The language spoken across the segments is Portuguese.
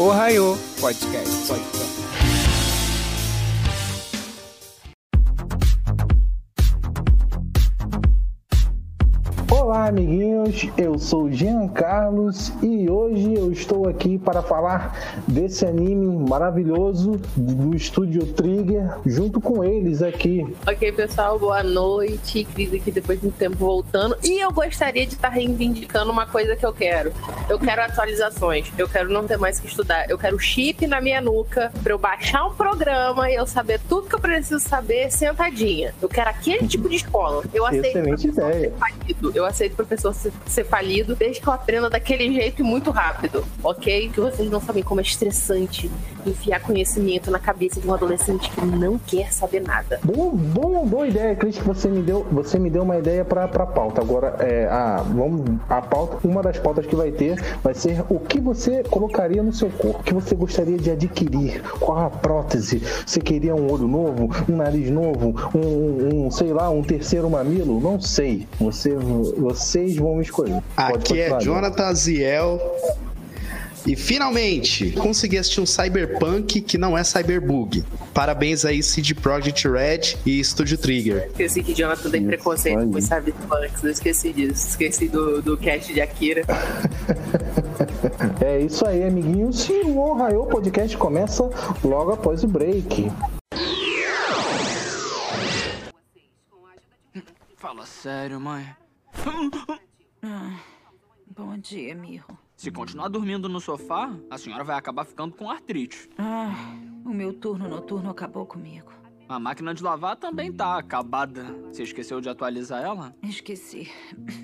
Ohio Podcast. Podcast. Olá, amiguinhos. Eu sou Jean Carlos e hoje eu estou aqui para falar desse anime maravilhoso do estúdio Trigger, junto com eles aqui. Ok, pessoal, boa noite. Cris aqui depois de um tempo voltando. E eu gostaria de estar reivindicando uma coisa que eu quero. Eu quero atualizações. Eu quero não ter mais que estudar. Eu quero chip na minha nuca para eu baixar um programa e eu saber tudo que eu preciso saber sentadinha. Eu quero aquele tipo de escola. Eu aceito Excelente ideia. Eu aceito professor ser, ser falido desde que eu aprenda daquele jeito e muito rápido, ok? Que vocês não sabem como é estressante enfiar conhecimento na cabeça de um adolescente que não quer saber nada. Bom, bom, boa ideia, Cris, que você me deu, você me deu uma ideia para pra pauta. Agora, é, a, vamos, a pauta, uma das pautas que vai ter vai ser o que você colocaria no seu corpo, o que você gostaria de adquirir, qual a prótese, você queria um olho novo, um nariz novo, um, um sei lá, um terceiro mamilo, não sei. Você, vocês vão me escolher. Aqui é Jonathan Aziel. E finalmente, consegui assistir um Cyberpunk que não é Cyberbug. Parabéns aí, CD Projekt Red e Studio Trigger. Esqueci que Jonathan tem preconceito com Cyberpunks, não esqueci disso. Esqueci do, do cast de Akira. É isso aí, amiguinhos. E o Ohio Podcast começa logo após o break. Fala sério, mãe. Bom dia, Mirro. Se continuar dormindo no sofá, a senhora vai acabar ficando com artrite. Ah, o meu turno noturno acabou comigo. A máquina de lavar também tá acabada. Você esqueceu de atualizar ela? Esqueci.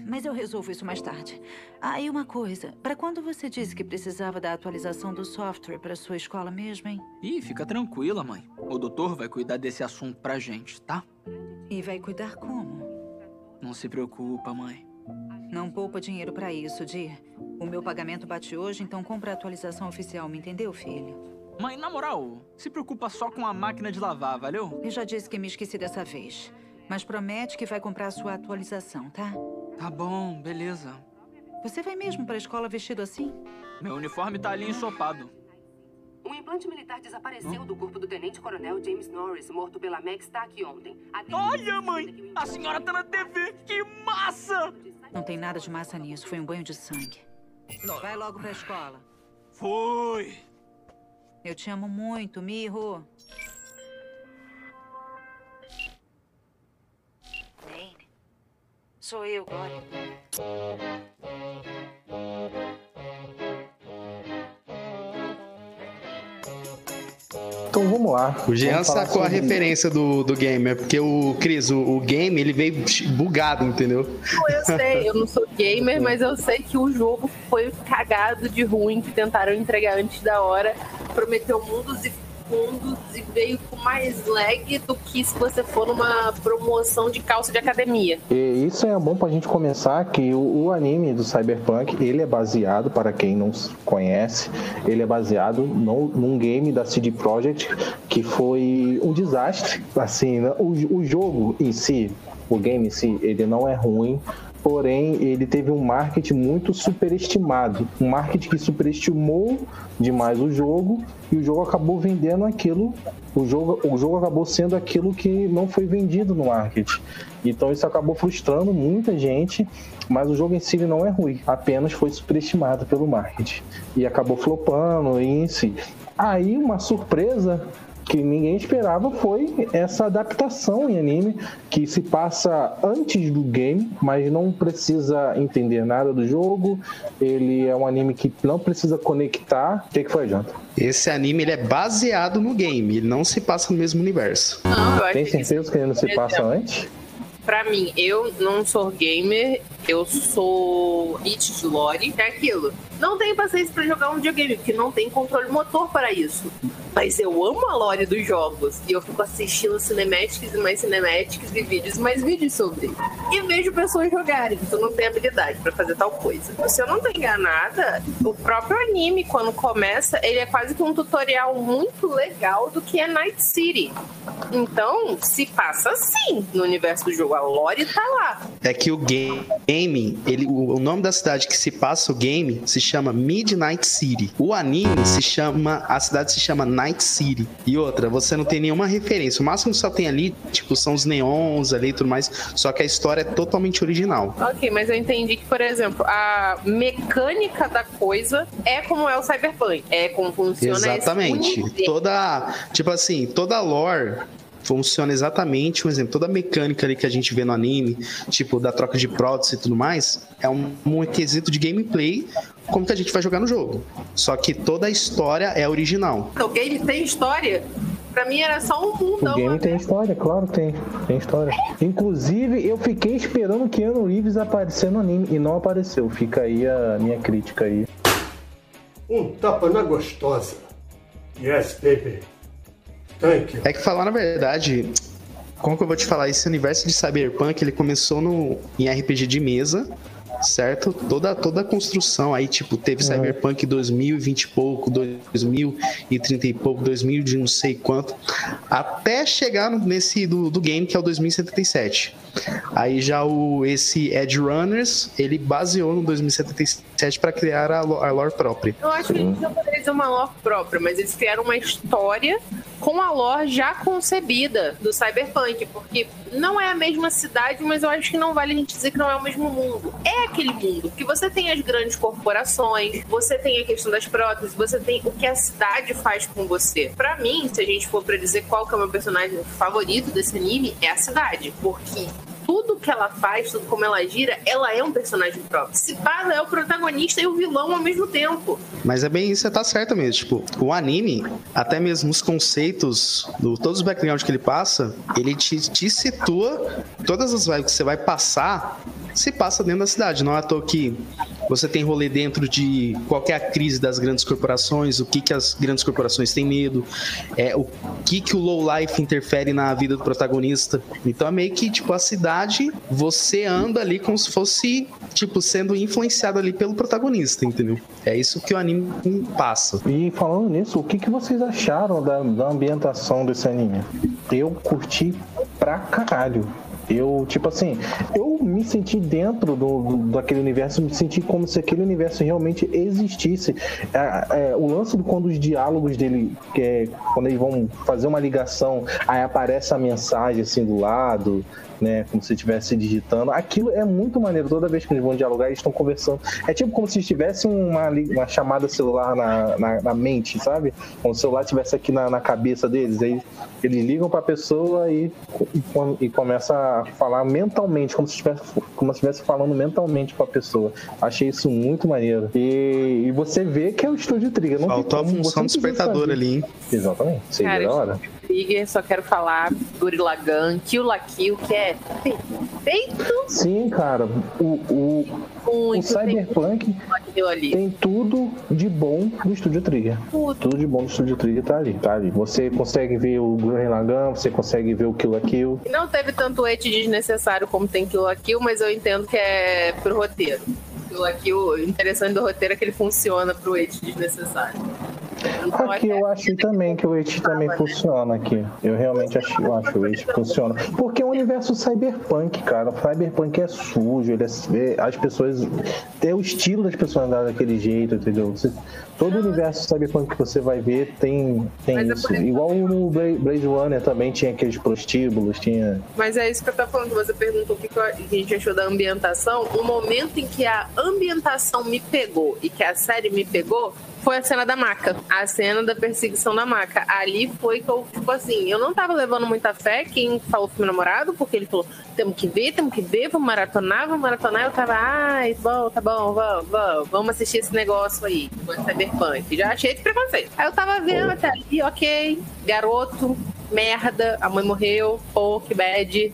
Mas eu resolvo isso mais tarde. Ah, e uma coisa. Para quando você disse que precisava da atualização do software para sua escola mesmo, hein? Ih, fica tranquila, mãe. O doutor vai cuidar desse assunto pra gente, tá? E vai cuidar como? Não se preocupa, mãe. Não poupa dinheiro para isso, Di. O meu pagamento bate hoje, então compra a atualização oficial, me entendeu, filho? Mãe, na moral, se preocupa só com a máquina de lavar, valeu? Eu já disse que me esqueci dessa vez. Mas promete que vai comprar a sua atualização, tá? Tá bom, beleza. Você vai mesmo para a escola vestido assim? Meu uniforme tá ali ensopado. Um implante militar desapareceu do corpo do tenente-coronel James Norris, morto pela Max TAC ontem. A Olha, mãe! A senhora tá na TV! Que massa! Não tem nada de massa nisso, foi um banho de sangue. Vai logo pra escola. Foi! Eu te amo muito, Mirro. Sou eu, Glória. Então vamos lá. O Jean sacou a referência do, do game, é porque o Cris, o, o game, ele veio bugado, entendeu? Não, eu sei, eu não sou gamer, mas eu sei que o jogo foi cagado de ruim, que tentaram entregar antes da hora, prometeu mundos e fundos e veio com mais lag do que se você for numa promoção de calça de academia. E isso é bom pra gente começar que o, o anime do Cyberpunk, ele é baseado, para quem não conhece, ele é baseado no, num game da CD Projekt que foi um desastre. Assim, né? o, o jogo em si, o game em si, ele não é ruim, porém ele teve um marketing muito superestimado, um marketing que superestimou demais o jogo e o jogo acabou vendendo aquilo, o jogo, o jogo acabou sendo aquilo que não foi vendido no marketing. Então isso acabou frustrando muita gente, mas o jogo em si não é ruim, apenas foi superestimado pelo marketing e acabou flopando e em si. Aí uma surpresa que ninguém esperava foi essa adaptação em anime que se passa antes do game, mas não precisa entender nada do jogo. Ele é um anime que não precisa conectar. O que, que foi, Janta? Esse anime, ele é baseado no game, ele não se passa no mesmo universo. Não, Tem certeza que ele não se por passa antes? Pra mim, eu não sou gamer, eu sou it de lore, é aquilo. Não tenho paciência pra jogar um videogame, porque não tem controle motor para isso. Mas eu amo a lore dos jogos. E eu fico assistindo cinematics e mais cinematics e vídeos e mais vídeos sobre. E vejo pessoas jogarem, então não tenho habilidade pra fazer tal coisa. Se eu não tô enganada, o próprio anime, quando começa, ele é quase que um tutorial muito legal do que é Night City. Então, se passa assim no universo do jogo. A lore tá lá. É que o game, game, ele, o nome da cidade que se passa o game se chama Midnight City. O anime se chama, a cidade se chama Night City. E outra, você não tem nenhuma referência. O máximo que só tem ali, tipo, são os neons ali e tudo mais. Só que a história é totalmente original. Ok, mas eu entendi que, por exemplo, a mecânica da coisa é como é o Cyberpunk. É como funciona Exatamente. Toda, tipo assim, toda a lore funciona exatamente, um exemplo, toda a mecânica ali que a gente vê no anime, tipo, da troca de prótese e tudo mais, é um, um quesito de gameplay como que a gente vai jogar no jogo. Só que toda a história é original. O game tem história. Pra mim era só um mundão. O game né? tem história, claro que tem. Tem história. Inclusive, eu fiquei esperando o Keanu Reeves aparecer no anime e não apareceu. Fica aí a minha crítica aí. Um tapa na gostosa. Yes, baby. É que falar na verdade, como que eu vou te falar, esse universo de Cyberpunk, ele começou no, em RPG de mesa, certo? Toda, toda a construção aí, tipo, teve Cyberpunk 2020 e pouco, 2030 e pouco, 2000 de não sei quanto, até chegar nesse do, do game que é o 2077. Aí já o esse Edge Runners, ele baseou no 2077 para criar a, a lore própria. Eu acho que gente não poderia dizer uma lore própria, mas eles criaram uma história com a lore já concebida do Cyberpunk, porque não é a mesma cidade, mas eu acho que não vale a gente dizer que não é o mesmo mundo. É aquele mundo que você tem as grandes corporações, você tem a questão das próteses, você tem o que a cidade faz com você. Pra mim, se a gente for pra dizer qual que é o meu personagem favorito desse anime, é a cidade, porque tudo que ela faz, tudo como ela gira, ela é um personagem próprio. Se pá, é o protagonista e o vilão ao mesmo tempo. Mas é bem isso, você tá certo mesmo. Tipo, o anime, até mesmo os conceitos, do, todos os backgrounds que ele passa, ele te, te situa, todas as vibes que você vai passar, se passa dentro da cidade. Não é à toa que você tem rolê dentro de qualquer crise das grandes corporações, o que, que as grandes corporações têm medo, é, o que, que o low life interfere na vida do protagonista. Então é meio que, tipo, a cidade, você anda ali como se fosse, tipo, sendo influenciado ali pelo protagonista, entendeu? É isso que o anime passa. E falando nisso, o que, que vocês acharam da, da ambientação desse anime? Eu curti pra caralho. Eu, tipo assim, eu me senti dentro do, do- daquele universo, me senti como se aquele universo realmente existisse. É, é, o lance de quando os diálogos dele, que é, quando eles vão fazer uma ligação, aí aparece a mensagem assim do lado, né? Como se estivesse digitando. Aquilo é muito maneiro. Toda vez que eles vão dialogar, eles estão conversando. É tipo como se tivesse uma, uma chamada celular na, na, na mente, sabe? Como se o celular estivesse aqui na, na cabeça deles. Aí eles ligam pra pessoa e, e, e começa a falar mentalmente, como se estivesse como se estivesse falando mentalmente com a pessoa. Achei isso muito maneiro. E, e você vê que é o estúdio Trigger. Não Faltou a função precisa despertador ali, hein? Exatamente. Seria Cara, da hora. Trigger, só quero falar Gorilla Gun, Kill la Kill, que é perfeito Sim, cara. O, o, o muito Cyberpunk tem tem tudo de bom do Estúdio Trigger. Tudo. Tudo de bom do Estúdio Trigger tá ali, tá ali. Você consegue ver o Gurren Lagann, você consegue ver o Kill la Kill. Não teve tanto hate desnecessário como tem Kill la Kill, mas eu entendo que é pro roteiro. Kill la Kill, o interessante do roteiro é que ele funciona pro hate desnecessário. Então, Aqui eu acho também que o It também funciona aqui. Eu realmente acho, eu acho que o It funciona. Porque é um universo cyberpunk, cara. O cyberpunk é sujo, ele é, é- as pessoas. Tem o estilo das pessoas andarem daquele jeito, entendeu? Você- todo o universo cyberpunk que você vai ver tem, tem Mas é isso. Igual no Bla- Blade Runner também tinha aqueles prostíbulos, tinha. Mas é isso que eu tô falando, que você perguntou o que, que a gente achou da ambientação. O momento em que a ambientação me pegou e que a série me pegou foi a cena da maca. A cena da perseguição da maca. Ali foi que eu, tipo assim, eu não tava levando muita fé. Quem falou foi meu namorado, porque ele falou: temos que ver, temos que ver, vamos maratonar, vamos maratonar. Eu tava, ai, bom, tá bom, vamos, vamos, vamos assistir esse negócio aí, Cyberpunk. Já achei de preconceito. Aí eu tava vendo até ali, ok, garoto, merda, a mãe morreu, pô, que bad,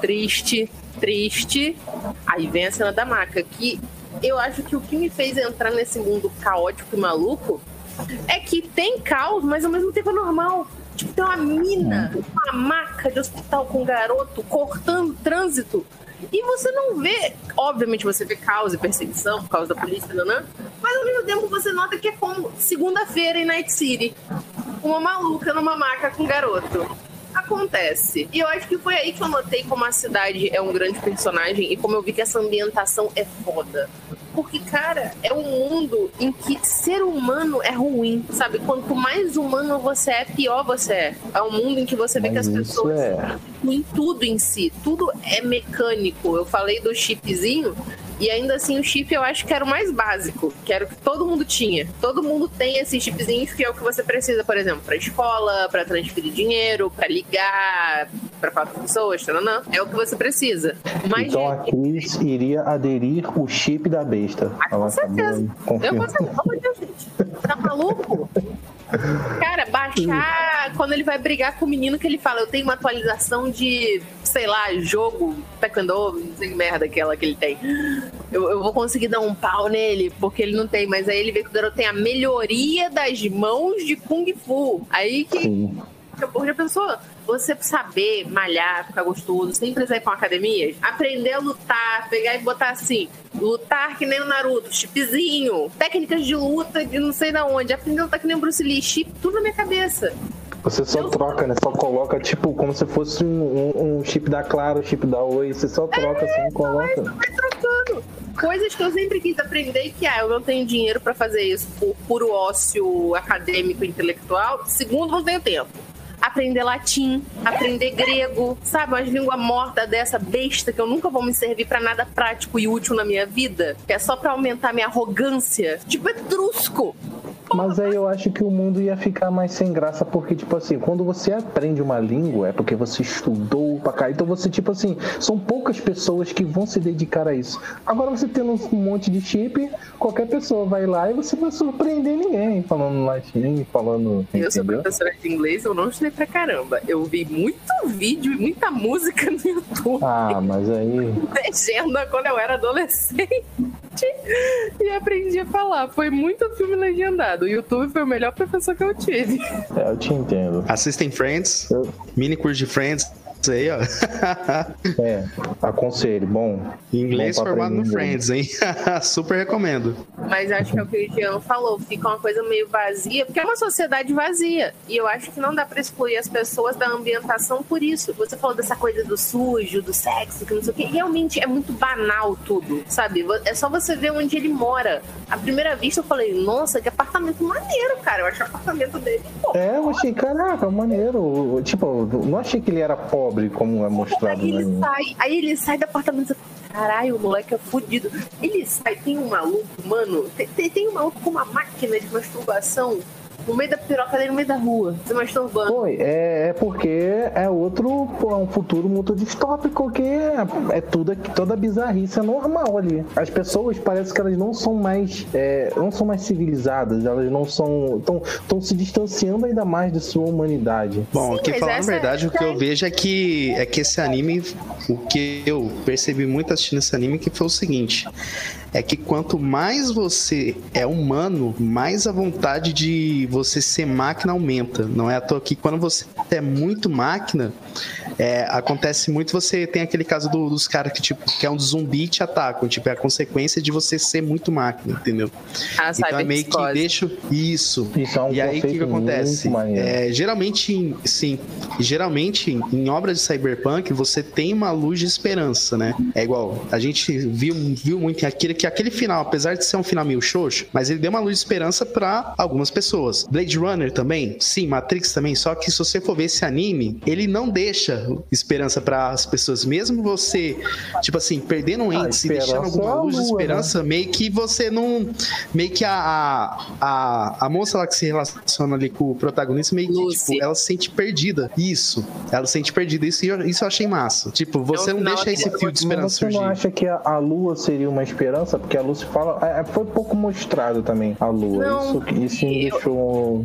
triste, triste. Aí vem a cena da maca, que eu acho que o que me fez entrar nesse mundo caótico e maluco é que tem caos, mas ao mesmo tempo é normal. Tipo, tem uma mina, uma maca de hospital com um garoto cortando trânsito. E você não vê, obviamente você vê caos e perseguição por causa da polícia, não, não, mas ao mesmo tempo você nota que é como segunda-feira em Night City. Uma maluca numa maca com um garoto. Acontece. E eu acho que foi aí que eu notei como a cidade é um grande personagem e como eu vi que essa ambientação é foda. Porque, cara, é um mundo em que ser humano é ruim, sabe? Quanto mais humano você é, pior você é. É um mundo em que você vê que as Mas pessoas é. em tudo em si. Tudo é mecânico. Eu falei do chipzinho. E ainda assim, o chip eu acho que era o mais básico, que era o que todo mundo tinha. Todo mundo tem esses chipzinhos que é o que você precisa, por exemplo, pra escola, pra transferir dinheiro, pra ligar pra quatro pessoas, tananã. é o que você precisa. Mas Então a Cris iria aderir o chip da besta. Ah, com certeza. Eu Deus, gente. Tá maluco? Cara, baixar quando ele vai brigar com o menino que ele fala, eu tenho uma atualização de, sei lá, jogo, taekwondo, não sei que merda aquela que ele tem. Eu, eu vou conseguir dar um pau nele, porque ele não tem, mas aí ele vê que o garoto tem a melhoria das mãos de Kung Fu. Aí que Sim. porra já pensou? Você saber malhar, ficar gostoso, sem precisar ir pra uma academia, aprender a lutar, pegar e botar assim, lutar que nem o Naruto, chipzinho, técnicas de luta de não sei da onde, aprender a lutar que nem o Bruce Lee, chip, tudo na minha cabeça. Você só troca, né? Só coloca, tipo, como se fosse um, um- um chip da Claro, um chip da Oi. Você só troca assim e coloca. Vai trocando. Coisas que eu sempre quis aprender que, ah, eu não tenho dinheiro pra fazer isso por puro ócio acadêmico intelectual. Segundo, não tenho tempo. Aprender latim, aprender grego, sabe? Umas língua morta dessa besta que eu nunca vou me servir pra nada prático e útil na minha vida, que é só pra aumentar minha arrogância. Tipo, etrusco. Mas aí eu acho que o mundo ia ficar mais sem graça, porque, tipo assim, quando você aprende uma língua, é porque você estudou pra cá. Então você, tipo assim, são poucas pessoas que vão se dedicar a isso. Agora você tendo um monte de chip, qualquer pessoa vai lá e você não vai surpreender ninguém falando latim, falando. Eu sou Entendeu? professora de inglês, eu não estudei pra caramba. Eu vi muito vídeo e muita música no YouTube. Ah, mas aí. legenda quando eu era adolescente e aprendi a falar. Foi muito filme legendado. O YouTube foi o melhor professor que eu tive. É, eu te entendo. Assistem Friends, Eu- mini curso de Friends, isso aí, ó. É, aconselho. Bom. Inglês bom formado no. Friends, hein? Super recomendo. Mas acho que é o que o Jean falou. Fica uma coisa meio vazia, porque é uma sociedade vazia. E eu acho que não dá pra excluir as pessoas da ambientação por isso. Você falou dessa coisa do sujo, do sexo, que não sei o quê. Realmente é muito banal tudo, sabe? É só você ver onde ele mora. À primeira vista eu falei, nossa, que apartamento maneiro, cara. Eu acho o apartamento dele, pô. É, eu achei, caraca, maneiro. Tipo, não achei que ele era pobre, como é mostrado Aí no ele sai, aí ele sai do apartamento e fala, caralho, o moleque é fudido. Ele sai, tem um maluco, mano, tem, tem um maluco com uma máquina de masturbação no meio da piroca dele, no meio da rua, se masturbando. Foi, é, é porque é outro, é um futuro muito distópico que é, é tudo, toda bizarrice é normal ali. As pessoas parece que elas não são mais, é, não são mais civilizadas, elas não são, estão se distanciando ainda mais de sua humanidade. Bom, Sim, aqui mas falando a verdade, o que eu vejo é que é que esse anime, o que eu percebi muito assistindo esse anime, que foi o seguinte: é que quanto mais você é humano, mais a vontade de você ser máquina aumenta. Não é à toa que quando você é muito máquina, é, acontece muito, você tem aquele caso do- dos caras que, tipo, que é um zumbi e te atacam. Tipo, é a consequência de você ser muito máquina, entendeu? A Então é meio que deixa isso. Isso é um E aí o que, que acontece? É, geralmente, em- sim, geralmente em obras de cyberpunk você tem uma luz de esperança, né? É igual, a gente viu, viu muito aquele que aquele final, apesar de ser um final meio xoxo, mas ele deu uma luz de esperança pra algumas pessoas. Blade Runner também, sim, Matrix também, só que se você for ver esse anime, ele não deixa esperança para as pessoas, mesmo você, tipo assim, perdendo um Ah, ente, se deixando é alguma luz de lua, né? esperança, meio que você não. Meio que a, a, a, a moça lá que se relaciona ali com o protagonista, meio que, tipo, ela se sente perdida. Isso. Ela se sente perdida. Isso, eu- isso eu achei massa. Tipo, você É o não final deixa esse fio de Mas esperança você não surgir. acha que a, a lua seria uma esperança? Porque a Lucy fala. é, foi pouco mostrado também a lua. Não, isso, isso me deixou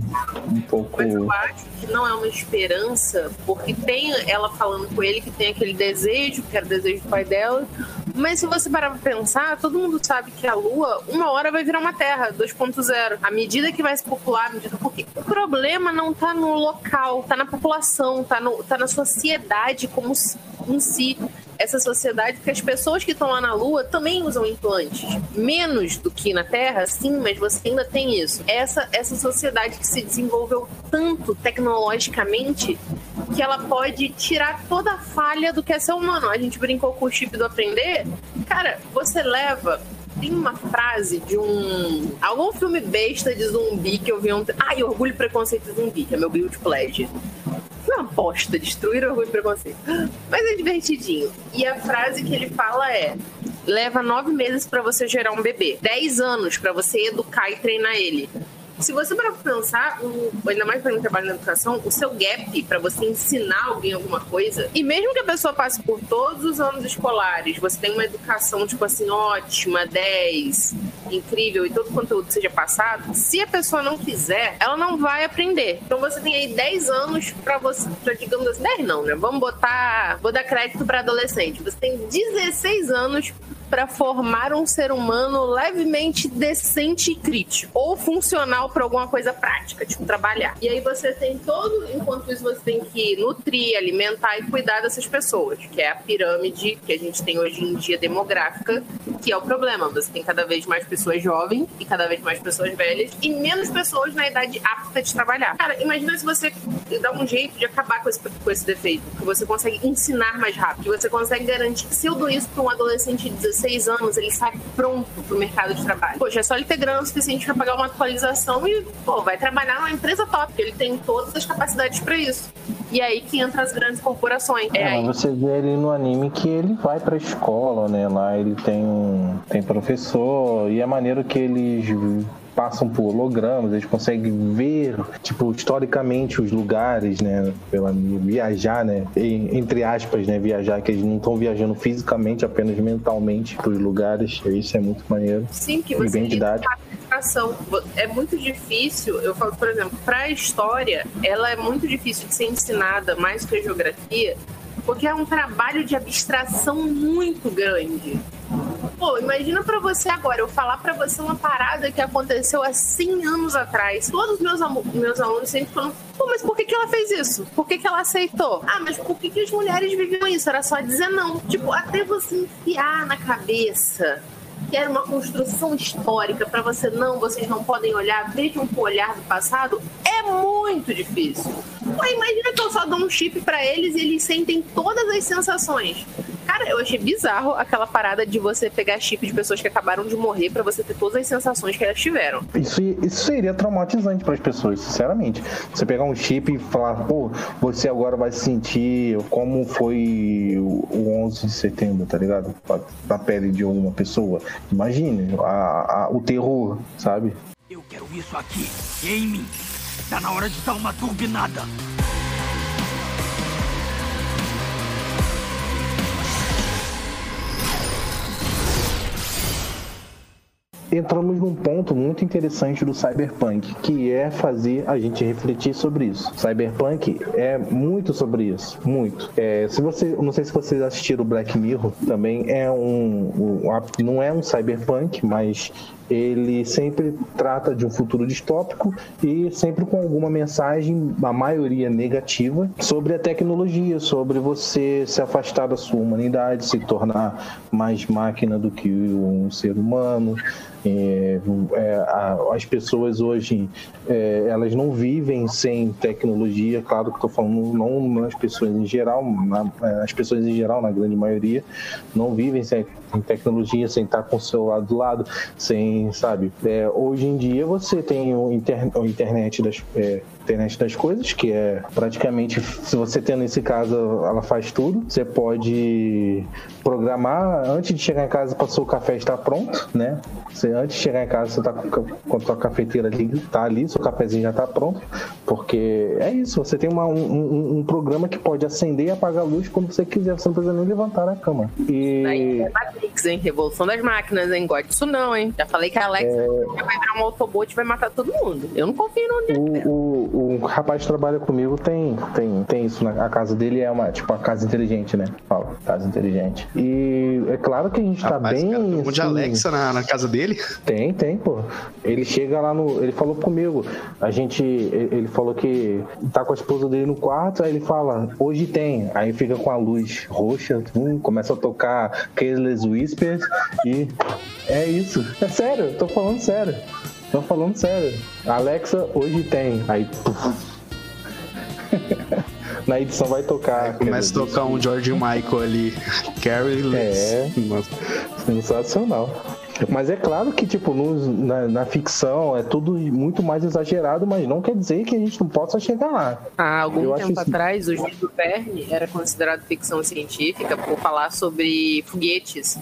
um pouco. Mas eu acho que não é uma esperança, porque tem ela falando com ele que tem aquele desejo, que era o desejo do pai dela. Mas se você parar pra pensar, todo mundo sabe que a Lua, uma hora vai virar uma Terra 2.0. À medida que vai se popular, à medida porque o problema não tá no local, tá na população, tá, no, tá na sociedade como em si. Essa sociedade que as pessoas que estão lá na Lua também usam implantes. Menos do que na Terra, sim, mas você ainda tem isso. Essa, essa sociedade que se desenvolveu tanto tecnologicamente que ela pode tirar toda a falha do que é ser humano. A gente brincou com o chip do aprender. Cara, você leva tem uma frase de um. algum filme besta de zumbi que eu vi ontem. Ai, Orgulho e Preconceito Zumbi, que é meu guilty pleasure. Foi uma bosta, destruir orgulho e preconceito. Mas é divertidinho. E a frase que ele fala é: leva nove meses para você gerar um bebê, dez anos para você educar e treinar ele. Se você para pensar, ainda mais para quem trabalha na educação, o seu gap para você ensinar alguém alguma coisa, e mesmo que a pessoa passe por todos os anos escolares, você tem uma educação, tipo assim, ótima, 10, incrível, e todo o conteúdo seja passado, se a pessoa não quiser, ela não vai aprender. Então você tem aí 10 anos para você, pra, digamos assim, 10 não, né? Vamos botar, vou dar crédito para adolescente. Você tem 16 anos para formar um ser humano levemente decente e crítico, ou funcional para alguma coisa prática, tipo trabalhar. E aí você tem todo, enquanto isso você tem que nutrir, alimentar e cuidar dessas pessoas, que é a pirâmide que a gente tem hoje em dia demográfica, que é o problema. Você tem cada vez mais pessoas jovens e cada vez mais pessoas velhas e menos pessoas na idade apta de trabalhar. Cara, imagina se você dá um jeito de acabar com esse, com esse defeito, que você consegue ensinar mais rápido, que você consegue garantir que se eu dou isso para um adolescente de 16 16 anos, ele sai pronto pro mercado de trabalho. Poxa, é só ele ter grana suficiente para pagar uma atualização e, pô, vai trabalhar numa empresa top, ele tem todas as capacidades para isso. E aí que entra as grandes corporações. É, É, você vê ali no anime que ele vai pra escola, né? Lá ele tem, um- tem professor e é maneiro que eles passam por hologramas, eles conseguem ver, tipo, historicamente os lugares, né? Pela, viajar, né? E, entre aspas, né? Viajar, que eles não estão viajando fisicamente, apenas mentalmente pros lugares. Isso é muito maneiro. Sim, que você bem didático. a educação. É muito difícil, eu falo, por exemplo, para a história, ela é muito difícil de ser ensinada mais que a geografia, porque é um trabalho de abstração muito grande. Pô, imagina pra você agora, eu falar pra você uma parada que aconteceu há 100 anos atrás. Todos os meus, meus alunos sempre falam, pô, mas por que, que ela fez isso? Por que, que ela aceitou? Ah, mas por que, que as mulheres viviam isso? Era só dizer não. Tipo, até você enfiar na cabeça que era uma construção histórica pra você não, vocês não podem olhar, vejam com o olhar do passado, é muito difícil. Imagina que eu só dou um chip pra eles e eles sentem todas as sensações. Cara, eu achei bizarro aquela parada de você pegar chip de pessoas que acabaram de morrer pra você ter todas as sensações que elas tiveram. Isso, isso seria traumatizante para as pessoas, sinceramente. Você pegar um chip e falar, pô, você agora vai sentir como foi o o 11 de setembro, tá ligado? Na pele de uma pessoa. Imagine a- a- o terror, sabe? Eu quero isso aqui, gaming. Tá na hora de dar uma turbinada. Entramos num ponto muito interessante do Cyberpunk, que é fazer a gente refletir sobre isso. Cyberpunk é muito sobre isso, muito. É, se você, não sei se vocês assistiram o Black Mirror, também é um, um- não é um Cyberpunk, mas ele sempre trata de um futuro distópico e sempre com alguma mensagem, a maioria negativa, sobre a tecnologia, sobre você se afastar da sua humanidade, se tornar mais máquina do que um ser humano. É, é, as pessoas hoje é, elas não vivem sem tecnologia, claro que estou falando não nas pessoas em geral, na- as pessoas em geral, na grande maioria, não vivem sem sem tecnologia, sem estar com o celular do lado, sem, sabe? É, hoje em dia você tem o, inter, o internet das é, internet das coisas, que é praticamente, se você tendo esse caso, ela faz tudo. Você pode programar antes de chegar em casa para o seu café estar pronto, né? Você antes de chegar em casa, você tá com, com a sua cafeteira ali, tá ali, seu cafezinho já tá pronto, porque é isso, você tem uma- um, um- programa que pode acender e apagar a luz quando você quiser, você não precisa nem levantar da cama. E é Matrix, hein? Revolução das máquinas, hein? Gosto disso não, hein? Já falei que a Alexa vai virar um Autobot e vai matar todo mundo. Eu não confio no o, o, o rapaz que trabalha comigo tem, tem, tem isso, na a casa dele é uma, tipo, a casa inteligente, né? Fala, casa inteligente. E é claro que a gente tá Rapaz, bem. cara, tem um monte de assim, Alexa na, na casa dele. Tem, tem, pô. Ele chega lá no. Ele falou comigo. A gente. Ele ele falou que tá com a esposa dele no quarto, aí ele fala, hoje tem. Aí fica com a luz roxa, hum, começa a tocar Careless Whispers e. É isso. É sério, tô falando sério. Tô falando sério. Alexa, hoje tem. Aí. Na edição vai tocar. Começa a tocar um George Michael ali. Carrie É. Sensacional. Mas é claro que, tipo, nos- na, na ficção é tudo muito mais exagerado, mas não quer dizer que a gente não possa chegar lá. Há algum Eu tempo isso- atrás, o Júlio Verne era considerado ficção científica por falar sobre foguetes.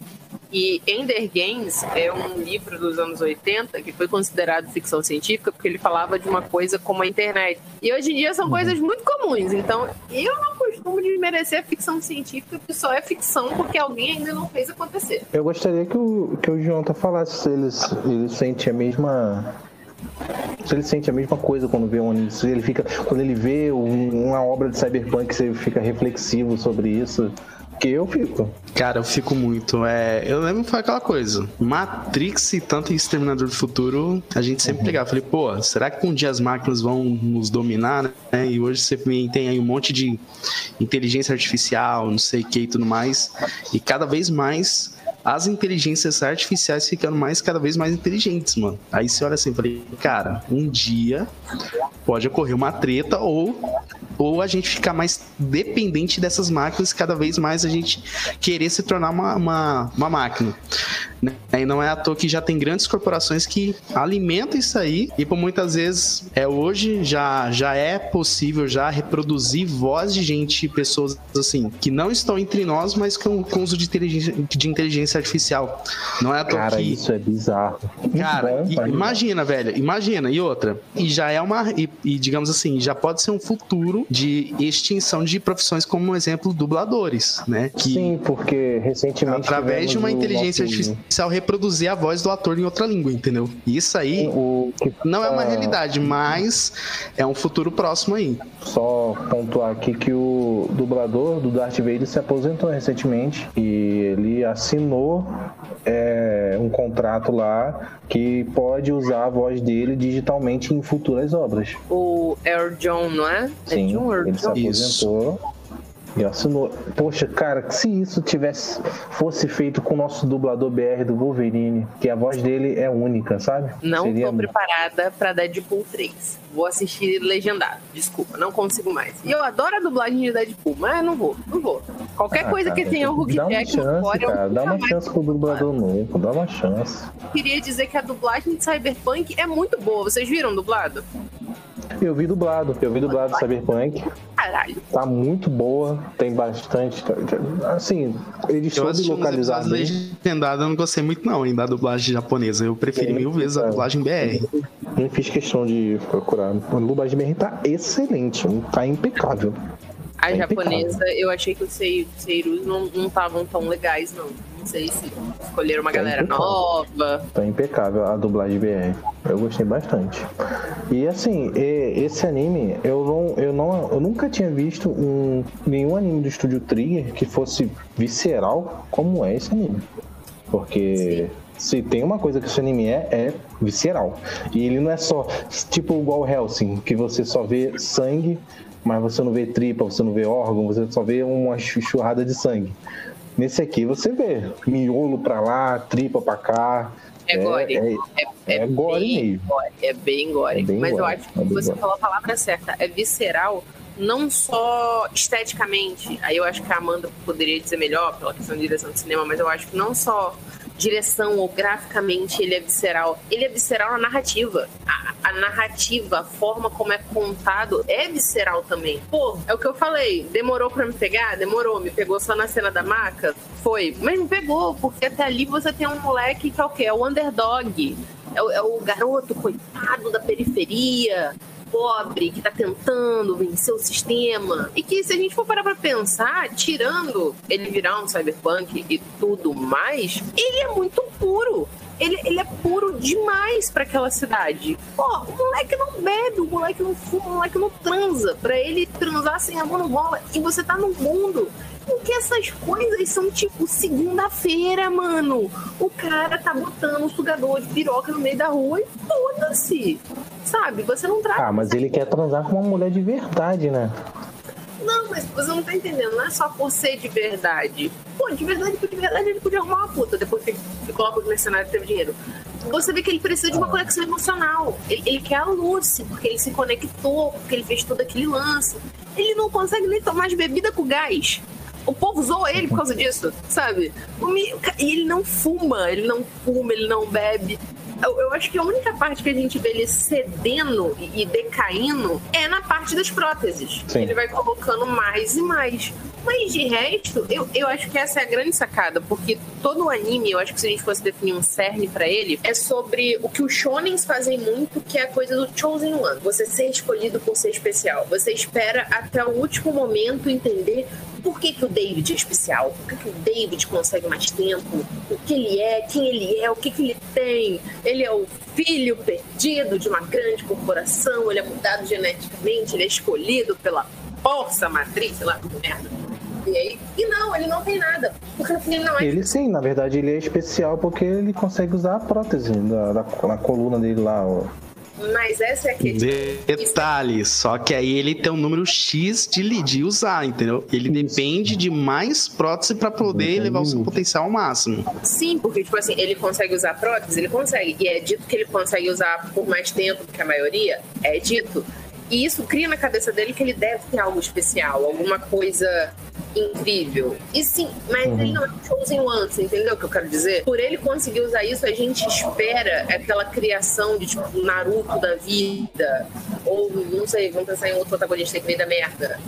E Ender Games é um livro dos anos 80 que foi considerado ficção científica porque ele falava de uma coisa como a internet. E hoje em dia são coisas muito comuns. Então, eu não costumo desmerecer a ficção científica porque só é ficção porque alguém ainda não fez acontecer. Eu gostaria que o, que o Jonathan falasse se ele, ele sente a mesma. Se ele sente a mesma coisa quando vê um se ele fica. Quando ele vê um- uma obra de cyberpunk, você fica reflexivo sobre isso. Que eu fico. Cara, eu fico muito. É, eu lembro que foi aquela coisa. Matrix e tanto Exterminador do Futuro, a gente sempre Uhum. pegava. Falei, pô, será que um dia as máquinas vão nos dominar, né? E hoje você tem aí um monte de inteligência artificial, não sei o que e tudo mais. E cada vez mais as inteligências artificiais ficando mais cada vez mais inteligentes, mano. Aí você olha assim, falei, cara, um dia pode ocorrer uma treta ou ou a gente ficar mais dependente dessas máquinas cada vez mais a gente querer se tornar uma, uma, uma máquina. Né? E não é à toa que já tem grandes corporações que alimentam isso aí e por muitas vezes é hoje já, já é possível já reproduzir voz de gente, pessoas assim, que não estão entre nós, mas com, com uso de inteligência, de inteligência artificial. Não é à toa Cara, que isso é bizarro. Cara, bom, e- mas- imagina, velho, imagina, e outra, e já é uma, e, e digamos assim, já pode ser um futuro de extinção de profissões como, um exemplo, dubladores, né? Que Sim, porque recentemente. através de uma inteligência nosso- artificial reproduzir a voz do ator em outra língua, entendeu? Isso aí O que não é uma tá- realidade, mas é um futuro próximo aí. Só pontuar aqui que o dublador do Darth Vader se aposentou recentemente e ele assinou é, um contrato lá que pode usar a voz dele digitalmente em futuras obras. O Air John, não é? é Sim, John Air ele se John? aposentou e. Poxa, cara, se isso tivesse fosse feito com o nosso dublador BR do Wolverine, que a voz dele é única, sabe? Não Seria tô preparada pra Deadpool 3. Vou assistir legendado. Desculpa, não consigo mais. E eu adoro a dublagem de Deadpool, mas não vou, não vou. Qualquer Ah, coisa cara, que tenha o Hugh Dá uma chance, fora, cara. Dá uma chance pro dublador novo. Dá uma chance. queria dizer que a dublagem de Cyberpunk é muito boa. Vocês viram dublado? Eu vi dublado, eu vi dublado Cyberpunk. Caralho. Tá muito boa, tem bastante. Assim, ele Eu soube localizar bem. legendados, eu não gostei muito não, hein, da dublagem japonesa. Eu preferi mil vezes a cara. dublagem BR. Nem fiz questão de procurar. O dublagem BR tá excelente, tá impecável. A É japonesa, eu achei que os sei- Seirus não estavam tão legais, não. Não sei se escolheram uma Tá galera impecável. nova. Tá impecável a dublagem BR. Eu gostei bastante. E assim, esse anime, eu não, eu não, eu nunca tinha visto um, nenhum anime do estúdio Trigger que fosse visceral como é esse anime. Porque se tem uma coisa que esse anime é, é visceral. E ele não é só tipo igual Helsing, que você só vê sangue, mas você não vê tripa, você não vê órgão, você só vê uma churrada de sangue. Nesse aqui você vê miolo pra lá, tripa pra cá. É gore. É, É, é gore bem mesmo. gore, É bem gore. É bem Mas eu gore, acho é que você gore. falou a palavra certa. É visceral, não só esteticamente. Aí eu acho que a Amanda poderia dizer melhor pela questão de direção de cinema, mas eu acho que não só direção ou graficamente ele é visceral, ele é visceral na narrativa. A, a narrativa, a forma como é contado é visceral também. Pô, é o que eu falei. Demorou pra me pegar? Demorou. Me pegou só na cena da maca? Foi. Mas me pegou, porque até ali você tem um moleque que é o quê? É o underdog. É o, é o garoto coitado da periferia, pobre, que tá tentando vencer o sistema. E que, se a gente for parar pra pensar, tirando ele virar um cyberpunk e tudo mais, ele é muito puro. Ele, ele é puro demais pra aquela cidade. Pô, o moleque não bebe, o moleque não fuma, o moleque não transa. Pra ele transar sem a mão rola. E você tá no mundo porque essas coisas são tipo segunda-feira, mano. O cara tá botando um sugador de piroca no meio da rua e foda-se. Sabe? Você não trata. Ah, mas ele quer transar com uma mulher de verdade, né? Não, mas você não tá entendendo. Não é só por ser de verdade. Pô, de verdade, de verdade ele podia arrumar uma puta depois que, que coloca os mercenários e teve dinheiro. você vê que ele precisa de uma conexão emocional. Ele, ele quer a Lucy, porque ele se conectou, porque ele fez todo aquele lance. Ele não consegue nem tomar de bebida com gás. O povo zoa ele por causa disso, sabe? O E ele não fuma, ele não fuma, ele não bebe. Eu, eu acho que a única parte que a gente vê ele cedendo e decaindo é na parte das próteses. Sim. Ele vai colocando mais e mais. Mas de resto, eu, eu acho que essa é a grande sacada, porque todo o anime, eu acho que se a gente fosse definir um cerne pra ele, é sobre o que os shonens fazem muito, que é a coisa do chosen one. Você ser escolhido por ser especial. Você espera até o último momento entender por que, que o David é especial, por que, que o David consegue mais tempo, o que ele é, quem ele é, o que, que ele tem. Ele é o filho perdido de uma grande corporação, ele é mudado geneticamente, ele é escolhido pela força matriz, sei lá, merda. E aí, e não, ele não tem nada. Porque no ele não é Ele sim, na verdade ele é especial porque ele consegue usar a prótese da, da- na coluna dele lá. ó. Mas essa é a questão. Detalhe, só que aí ele tem um número X de, de usar, entendeu? Ele depende de mais prótese pra poder levar o seu potencial ao máximo. Sim, porque, tipo assim, ele consegue usar prótese, ele consegue. E é dito que ele consegue usar por mais tempo do que a maioria, é dito. E isso cria na cabeça dele que ele deve ter algo especial, alguma coisa incrível. E sim, mas ele não é um chosen você entendeu o que eu quero dizer? Por ele conseguir usar isso, a gente espera aquela criação de, tipo, Naruto da vida. Ou, não sei, vamos pensar em outro protagonista que vem da merda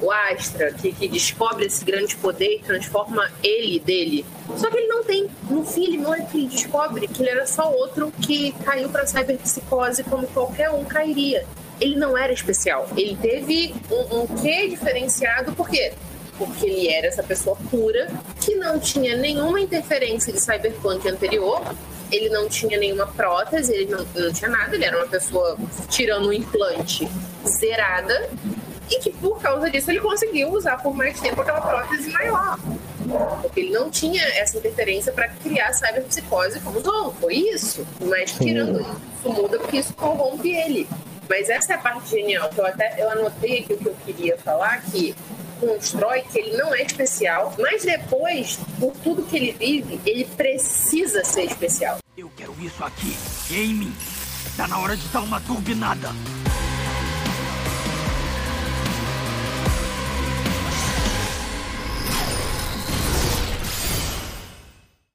o Astra, que, que descobre esse grande poder e transforma ele dele. Só que ele não tem. No fim, ele não é que ele descobre que ele era só outro que caiu pra cyberpsicose como qualquer um cairia. Ele não era especial. Ele teve um, um quê diferenciado, por quê? Porque ele era essa pessoa pura, que não tinha nenhuma interferência de cyberpunk anterior, ele não tinha nenhuma prótese, ele não, não tinha nada, ele era uma pessoa tirando um implante zerada, e que por causa disso ele conseguiu usar por mais tempo aquela prótese maior. Porque ele não tinha essa interferência para criar cyberpsicose como usou. Foi isso. Mas tirando isso, isso muda porque isso corrompe ele. Mas essa é a parte genial, que eu até eu anotei aqui o que eu queria falar, que constrói que ele não é especial, mas depois, por tudo que ele vive, ele precisa ser especial. Eu quero isso aqui. Gaming. Tá na hora de dar uma turbinada.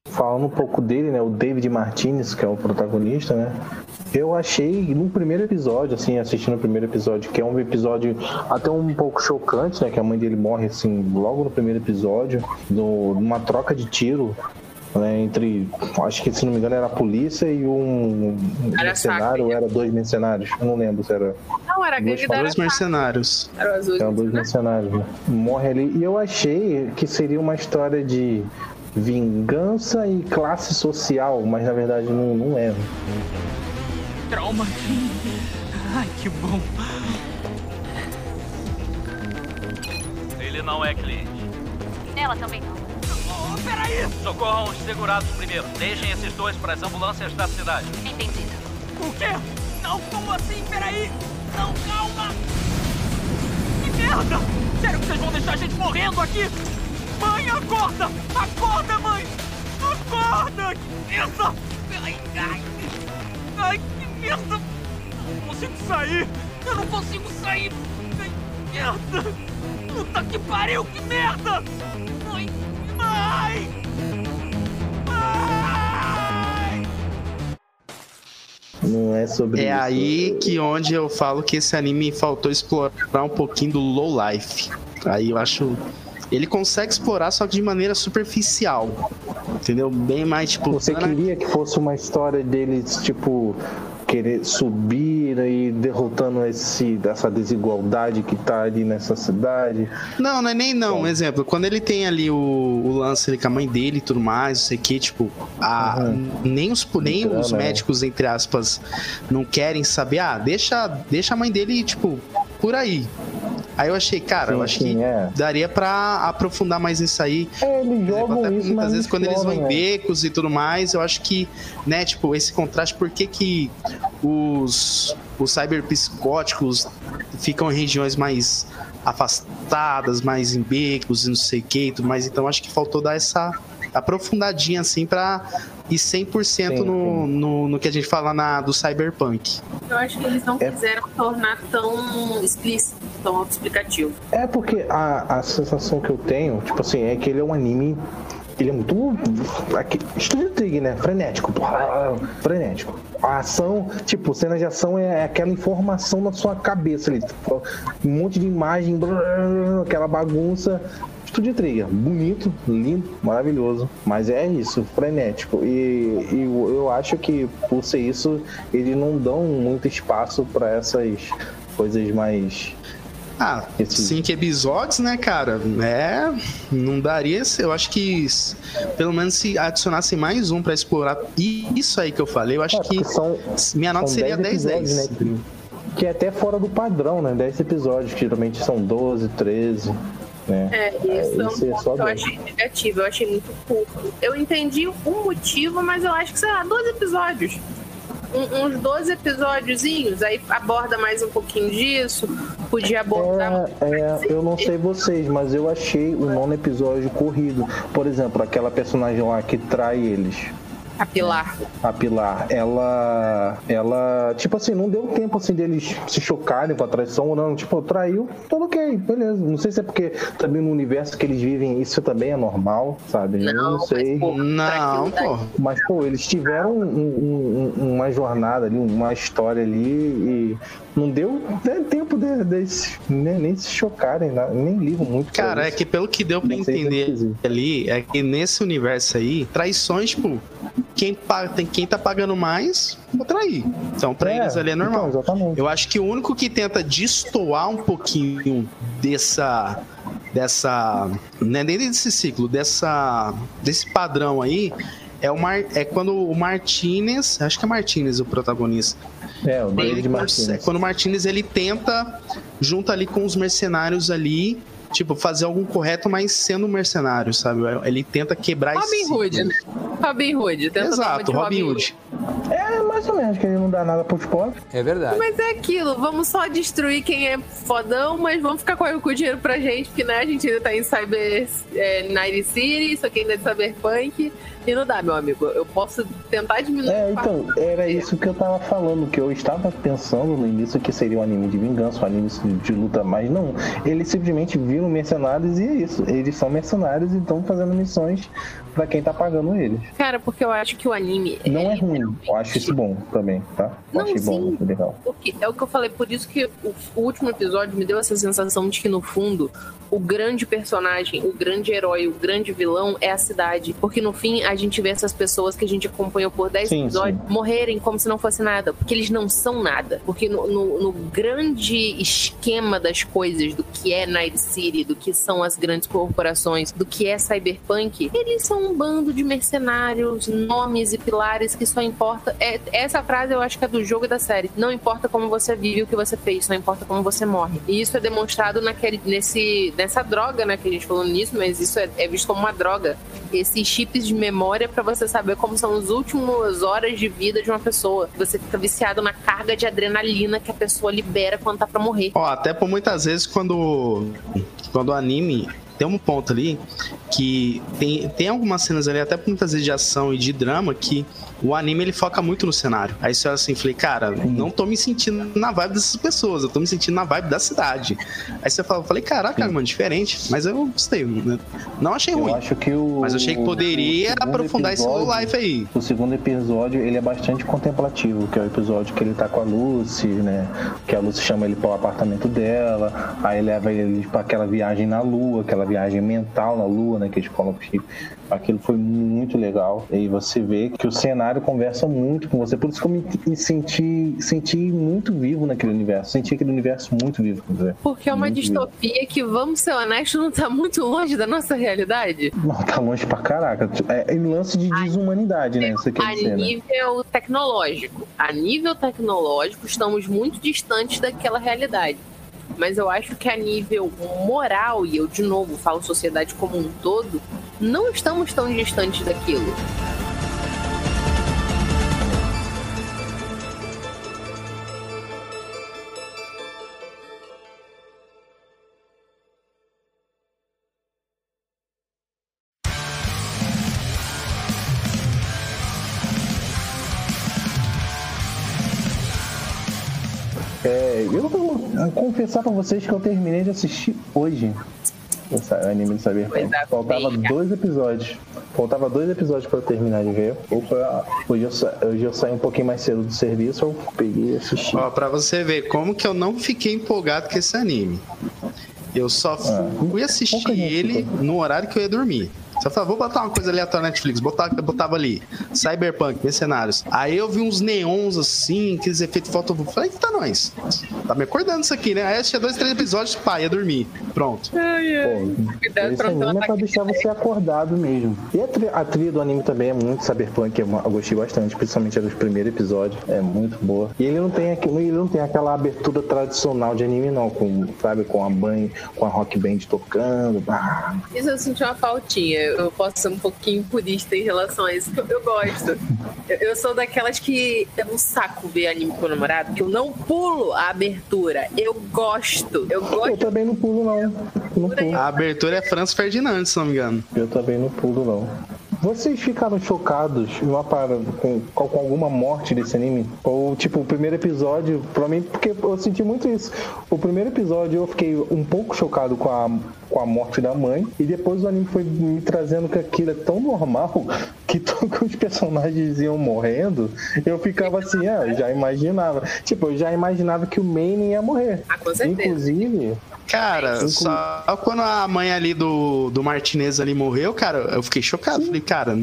Falando um pouco dele, né? O David Martinez, que é o protagonista, né? Eu achei no primeiro episódio, assim, assistindo o primeiro episódio, que é um episódio até um pouco chocante, né? Que a mãe dele morre, assim, logo no primeiro episódio, no, numa troca de tiro. Né, entre, acho que se não me engano era a polícia e um, Arasaka. mercenário, ou era dois mercenários, eu não lembro se era Não, era a gangue da Dois mercenários. Era azul. São dois mercenários, né? Morre ali. E eu achei que seria uma história de vingança e classe social, mas na verdade não, não é. Trauma. Ai, que bom. Ele não é cliente. Ela também não. Oh, peraí! Socorram os segurados primeiro. Deixem esses dois para as ambulâncias da cidade. Entendido. O quê? Não, como assim? Peraí! Não, calma! Que merda! Sério que vocês vão deixar a gente morrendo aqui? Mãe, acorda! Acorda, mãe! Acorda! Que merda! Ai, ai! Ai, que merda! Não consigo sair! Eu não consigo sair! Ai, que merda! Puta que pariu! Que merda! Ai! Mãe! Não é sobre É isso. aí que onde eu falo que esse anime faltou explorar um pouquinho do low life. Aí eu acho. Ele consegue explorar, só que de maneira superficial. Entendeu? Bem mais tipo. Você queria que fosse uma história deles, tipo, querer subir e derrotando esse, essa desigualdade que tá ali nessa cidade? Não, não é nem não. Um exemplo, quando ele tem ali o, o lance ali com a mãe dele e tudo mais, não sei o que, tipo, a, nem, os, nem os né? médicos, entre aspas, não querem saber, ah, deixa, deixa a mãe dele, tipo, por aí. Aí eu achei, cara, eu Sim, acho sim, que é. daria pra aprofundar mais nisso aí. É, eles exemplo, jogam até isso, muitas vezes quando eles vão em né? becos e tudo mais, eu acho que, né, tipo, esse contraste, por que que os, os cyberpsicóticos ficam em regiões mais afastadas, mais em becos e não sei o que e tudo mais, então acho que faltou dar essa aprofundadinha assim pra ir 100% Sim, no, no, no que a gente fala na, do Cyberpunk. Eu acho que eles não É. quiseram tornar tão explícito, tão autoexplicativo. É porque a, a sensação que eu tenho, tipo assim, é que ele é um anime. Ele é muito. Estúdio Trigger, né? Frenético. Frenético. A ação, tipo, cena de ação é aquela informação na sua cabeça ali. tipo, Um monte de imagem, aquela bagunça. Estúdio Trigger, bonito, lindo, maravilhoso. Mas é isso, frenético. E, e eu acho que por ser isso, eles não dão muito espaço para essas coisas mais. Ah, Esse- cinco episódios, né, cara? É. Não daria. Eu acho que pelo menos se adicionassem mais um pra explorar isso aí que eu falei, eu acho É, que são, minha nota seria 10 10 episódios, 10. né? Que é até fora do padrão, né? 10 episódios, que geralmente são 12, 13, né? É, isso é, esse é um só ponto que eu achei negativo, eu achei muito curto. Eu entendi o motivo, mas eu acho que, sei lá, 12 episódios. Um- uns 12 episódiozinhos, aí aborda mais um pouquinho disso, podia abordar. É, é, eu não sei vocês, mas eu achei o nono episódio corrido. Por exemplo, aquela personagem lá que trai eles. A Pilar. A Pilar, ela. Ela. Tipo assim, não deu tempo assim deles se chocarem com a traição ou não. Tipo, traiu, tudo ok, beleza. Não sei se é porque também no universo que eles vivem isso também é normal, sabe? Eu Não, não sei. mas, pô, Não, pô. Mas, pô, eles tiveram um- um- um- uma jornada ali, uma história ali e não deu nem tempo de, deles nem, nem se chocarem, né? nem ligo muito. Cara, é que pelo que deu é entender ali, é que nesse universo aí, traições, tipo, quem, tem, quem tá pagando mais, vou trair. Então, pra É, eles ali é normal. então. Eu acho que o único que tenta destoar um pouquinho dessa. dessa. Né, dentro desse ciclo, dessa. desse padrão aí. É, o Mar, é quando o Martinez, acho que é Martinez o protagonista. É, o David Martinez. Quando o Martinez ele tenta, junto ali com os mercenários ali, tipo, fazer algum correto, mas sendo um mercenário, sabe? Ele tenta quebrar esse Robin. Hood, né? Robin Hood. Tenta Exato, Robin Hood. É, menos, que ele não dá nada pros pobres. É verdade. Mas é aquilo, vamos só destruir quem é fodão, mas vamos ficar com o dinheiro pra gente, porque né, a gente ainda tá em Cyber é, Night City, isso aqui ainda é Cyberpunk, e não dá, meu amigo. Eu posso tentar diminuir É, então, era isso que eu tava falando, que eu estava pensando no início que seria um anime de vingança, um anime de luta, mas não. Eles simplesmente viram mercenários e é isso. Eles são mercenários e estão fazendo missões pra quem tá pagando eles. Cara, porque eu acho que o anime. Não é ruim, eu acho isso bom também, tá? Eu Não, achei bom, sim. legal. Porque é o que eu falei, por isso que o, último episódio me deu essa sensação de que, no fundo, o grande personagem, o grande herói, o grande vilão é a cidade. Porque no fim a gente vê essas pessoas que a gente acompanhou por 10 Sim, episódios morrerem como se não fosse nada. Porque eles não são nada. Porque no, no- no grande esquema das coisas, do que é Night City, do que são as grandes corporações, do que é Cyberpunk, eles são um bando de mercenários, nomes e pilares que só importa. É, essa frase eu acho que é do jogo e da série. Não importa como você vive o que você fez, só importa como você morre. E isso é demonstrado naquele, nesse, nessa droga, né? Que a gente falou nisso, mas isso é, é visto como uma droga. Esses chips de memória pra você saber como são as últimas horas de vida de uma pessoa. Você fica viciado na carga de adrenalina que a pessoa libera quando tá pra morrer. Ó, até por muitas vezes quando, quando o anime tem um ponto ali que tem, tem algumas cenas ali, até muitas vezes de ação e de drama, que o anime ele foca muito no cenário. Aí você olha assim, falei, cara, não tô me sentindo na vibe dessas pessoas, eu tô me sentindo na vibe da cidade. Aí você fala, falei, caraca, mano, diferente. Mas eu gostei, né? não achei Eu ruim. acho que o. Mas eu achei que poderia aprofundar esse episódio- low life aí. O segundo episódio, ele é bastante contemplativo, que é o episódio que ele tá com a Lucy, né? Que a Lucy chama ele para o apartamento dela, aí leva ele para aquela viagem na Lua, aquela viagem mental na Lua, né? Que eles falam que aquilo foi muito legal. E você vê que o cenário conversa muito com você. Por isso que eu me senti, senti muito vivo naquele universo. Senti aquele universo muito vivo com você. Porque é uma Muito vivo. distopia que, vamos ser honestos, não tá muito longe da nossa realidade. Não, tá longe pra caraca. É, é lance de desumanidade, né? Você quer A dizer, né? nível tecnológico. A nível tecnológico, estamos muito distantes daquela realidade. Mas eu acho que a nível moral, e eu de novo falo sociedade como um todo, não estamos tão distantes daquilo. Vou confessar pra vocês que eu terminei de assistir hoje. O anime do Cyberpunk. Faltava dois episódios. Faltava dois episódios pra eu terminar de ver. Opa, hoje eu, sa... hoje eu saí um pouquinho mais cedo do serviço, eu peguei e assisti. Ó, pra você ver como que eu não fiquei empolgado com esse anime. Eu só fui assistir ele no horário que eu ia dormir. Você fala, vou botar uma coisa aleatória na Netflix, botava, botava ali, Cyberpunk, Mercenários. Aí eu vi uns neons assim, aqueles efeitos fotovoltaicos. Falei, eita, nós. Tá me acordando isso aqui, né? Aí tinha dois, três episódios, pá, ia dormir. Pronto. Ai, ai. Pô, Cuidado esse anime é pra deixar você acordado mesmo. E a, tri- a trilha do anime também é muito cyberpunk, eu eu gostei bastante, principalmente a dos primeiros episódios. É muito boa. E ele não tem, aqu- ele não tem aquela abertura tradicional de anime, não, com, sabe, com a band, com a rock band tocando. Ah, Isso eu senti uma faltinha. Eu posso ser um pouquinho purista em relação a isso, que eu, eu gosto. Eu, eu sou daquelas que é um saco ver anime com meu namorado, que eu não pulo a abertura. Eu gosto. Eu eu gosto. também não pulo, não. Não pulo. A abertura é Franz Ferdinand, se não me engano. Eu também não pulo, não. Vocês ficaram chocados uma parada com, com alguma morte desse anime? Ou, tipo, o primeiro episódio, pra mim, porque eu senti muito isso. O primeiro episódio eu fiquei um pouco chocado com a, com a morte da mãe, e depois o anime foi me trazendo que aquilo é tão normal que todos os personagens iam morrendo, eu ficava assim, ah, eu já imaginava. Tipo, eu já imaginava que o Maine ia morrer. Ah, com certeza. Inclusive, Cara, só quando a mãe ali do, do Martinez ali morreu, cara, eu fiquei chocado. Falei, cara,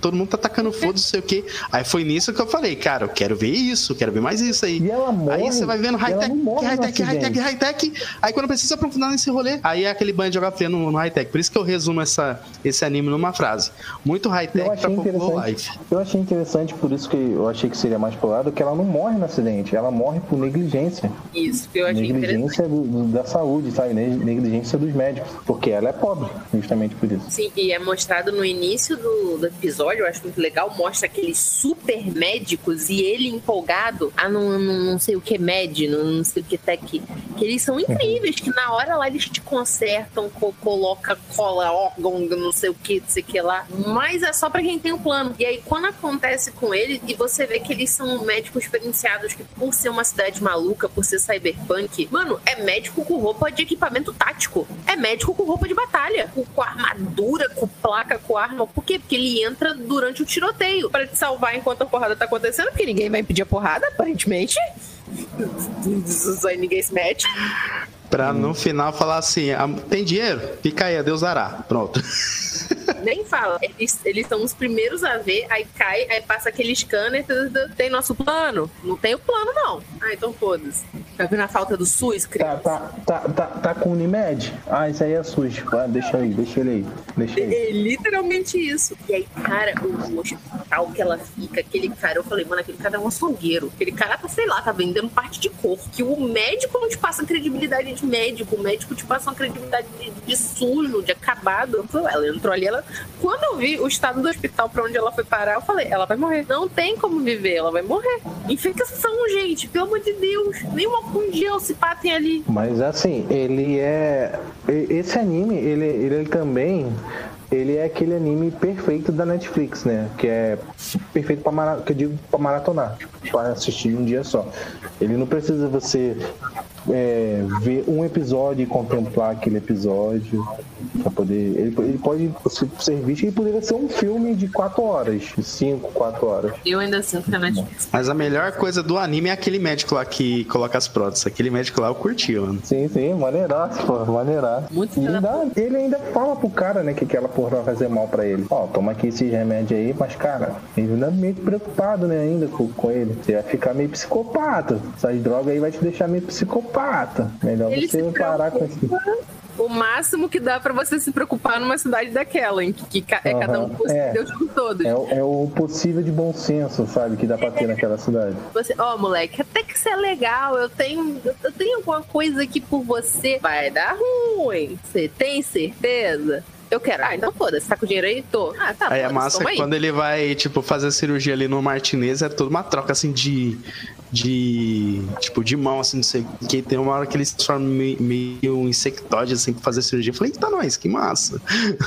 todo mundo tá atacando foda, não sei o quê. Aí foi nisso que eu falei, cara, eu quero ver isso, quero ver mais isso aí. E ela morre, Aí você vai vendo high-tech, high-tech, high-tech, high-tech. Aí quando precisa aprofundar nesse rolê, aí é aquele banho de jogar frio no, no high-tech. Por isso que eu resumo essa, esse anime numa frase. Muito high-tech pra interessante. life. Eu achei interessante, por isso que eu achei que seria mais explorado, que ela não morre no acidente, ela morre por negligência. Isso que eu achei interessante. Negligência do- do- da saúde, sabe? Ne- Negligência dos médicos. Porque ela é pobre, justamente por isso. Sim, e é mostrado no início do, do episódio, eu acho muito legal, mostra aqueles super médicos e ele empolgado, ah, não, não, não sei o que med, não, não sei o que tech, que eles são incríveis, que na hora lá eles te consertam, co coloca cola, órgão, não sei o que, não sei o que lá, mas é só pra quem tem o plano. E aí quando acontece com ele, e você vê que eles são médicos experienciados, que por ser uma cidade maluca, por ser cyberpunk, mano, é médico com roupa de equipamento tático. É médico com roupa de batalha. Com, armadura, com placa, com arma. Por quê? Porque ele entra durante o tiroteio pra te salvar enquanto a porrada tá acontecendo, porque ninguém vai impedir a porrada, aparentemente. Ninguém se mete. Pra no final falar assim, "Ah, tem dinheiro? Fica aí, Deus dará. Pronto. Nem fala. Eles, eles são os primeiros a ver, aí cai, aí passa aquele scanner. Tem nosso plano? Não tem o plano, não. Ah, então foda-se. Tá vendo a falta do SUS, Tá, criança? tá, tá, tá, tá com Unimed? Ah, isso aí é SUS. Ah, deixa aí, deixa ele aí. Deixa aí. É literalmente isso. E aí, cara, o hospital que ela fica, aquele cara, eu falei, mano, aquele cara é um açougueiro. Aquele cara tá, sei lá, tá vendendo parte de corpo. Que o médico não te passa credibilidade de médico, o médico te passa uma credibilidade de, de sujo, de acabado. Ela entrou ali, ela. Quando eu vi o estado do hospital pra onde ela foi parar, eu falei, ela vai morrer. Não tem como viver, ela vai morrer. Infecção, gente, pelo amor de Deus. Nenhuma um dia se patem ali. Mas assim, ele é. Esse anime, ele, ele também. Ele é aquele anime perfeito da Netflix, né? Que é perfeito pra, mara... que eu digo pra maratonar, pra assistir um dia só. Ele não precisa você é, ver um episódio e contemplar aquele episódio pra poder. Ele, ele pode ser visto e poderia ser um filme de 4 horas, 5, 4 horas. Eu ainda sinto que a Netflix. Mas a melhor coisa do anime é aquele médico lá que coloca as próteses. Aquele médico lá eu curti, mano. Sim, sim, maneiraço, pô, maneiraço. Muito E ainda, ele ainda fala pro cara, né, que aquela porra vai fazer mal pra ele. Ó, toma aqui esses remédios aí, mas, cara, ele ainda é meio preocupado, né, ainda com, com ele. Você vai ficar meio psicopata. Essas drogas aí vai te deixar meio psicopata. Melhor Ele você parar com isso. O máximo que dá pra você se preocupar numa cidade daquela, em que, que é cada um por É. Deus por todos. É, o- é o possível de bom senso, sabe, que dá pra ter naquela cidade. Você, ó, moleque, até que isso é legal. Eu tenho, eu tenho alguma coisa aqui por você. Vai dar ruim. Você tem certeza? Eu quero. Ah, então foda-se. Tá com dinheiro aí? Tô. Ah, tá. Aí é foda-se, massa aí. quando ele vai, tipo, fazer a cirurgia ali no Martinez, é toda uma troca, assim, de, de. Tipo, de mão, assim, não sei o que. Tem uma hora que ele se transforma meio, meio insectóide, assim, pra fazer cirurgia. Eu falei, eita, nós, que massa.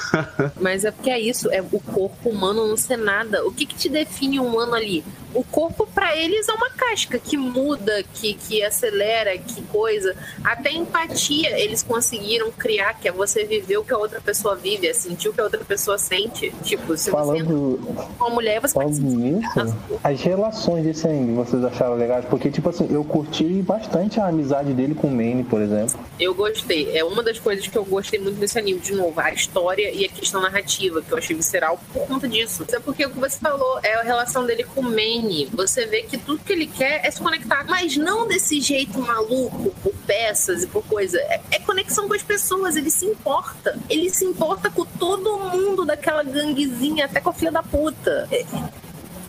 Mas é porque é isso, é o corpo humano não ser nada. O que, que te define um humano ali? O corpo, pra eles, é uma casca que muda, que, que acelera, que coisa. Até empatia eles conseguiram criar, que é você viver o que a outra pessoa vive, é sentir o que a outra pessoa sente. Tipo, se Falando- você é uma mulher, você Falando nisso, as relações desse anime vocês acharam legais? Porque, tipo assim, eu curti bastante a amizade dele com o Manny, por exemplo. Eu gostei. É uma das coisas que eu gostei muito desse anime, de novo, a história e a questão narrativa, que eu achei visceral por conta disso. É porque o que você falou é a relação dele com o Manny. Você vê que tudo que ele quer é se conectar, mas não desse jeito maluco, por peças e por coisa. É, é conexão com as pessoas, ele se importa. Ele se importa com todo mundo daquela ganguezinha, até com a filha da puta. É-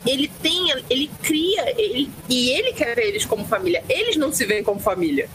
ele tem, ele cria, ele- e ele quer eles como família. Eles não se veem como família.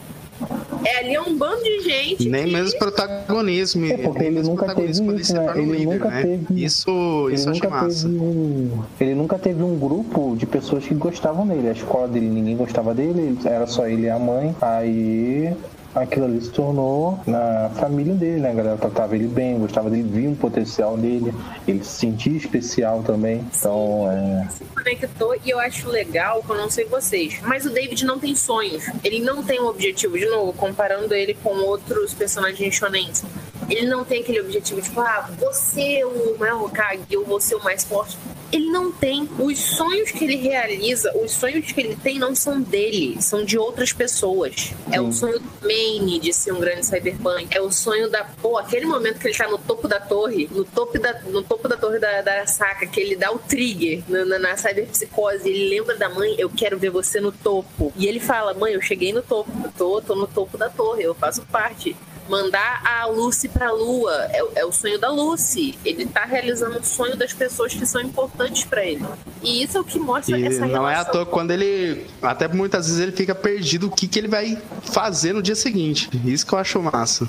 É ali é um bando de gente. Nem mesmo protagonismo. É, porque ele nunca teve isso, né? Ele nunca teve. Isso, Ele isso achei nunca massa. teve um. Ele nunca teve um grupo de pessoas que gostavam dele. A escola dele ninguém gostava dele, ele- era só ele e a mãe. Aí aquilo ali se tornou na família dele, né? A galera tratava ele bem, gostava dele, via um potencial dele, ele se sentia especial também. Então, é. se conectou e eu acho legal, que eu não sei vocês, mas o David não tem sonhos. Ele não tem um objetivo, de novo, comparando ele com outros personagens shonens. Ele não tem aquele objetivo, tipo, ah, você é o maior Hokage, eu vou ser o mais forte. Ele não tem. Os sonhos que ele realiza, os sonhos que ele tem não são dele, são de outras pessoas. É o sonho do Maine de ser um grande cyberpunk. É o sonho da. Pô, aquele momento que ele tá no topo da torre, no topo da, no topo da torre da, da Arasaka, que ele dá o trigger na, na, na cyberpsicose, ele lembra da mãe, eu quero ver você no topo. E ele fala, mãe, eu cheguei no topo, eu tô, tô no topo da torre, eu faço parte. Mandar a Lucy pra lua é, o- é o sonho da Lucy. Ele tá realizando o sonho das pessoas que são importantes pra ele. E isso é o que mostra E essa não é à relação. toa quando ele. Até muitas vezes ele fica perdido o que, que ele vai fazer no dia seguinte. Isso que eu acho massa.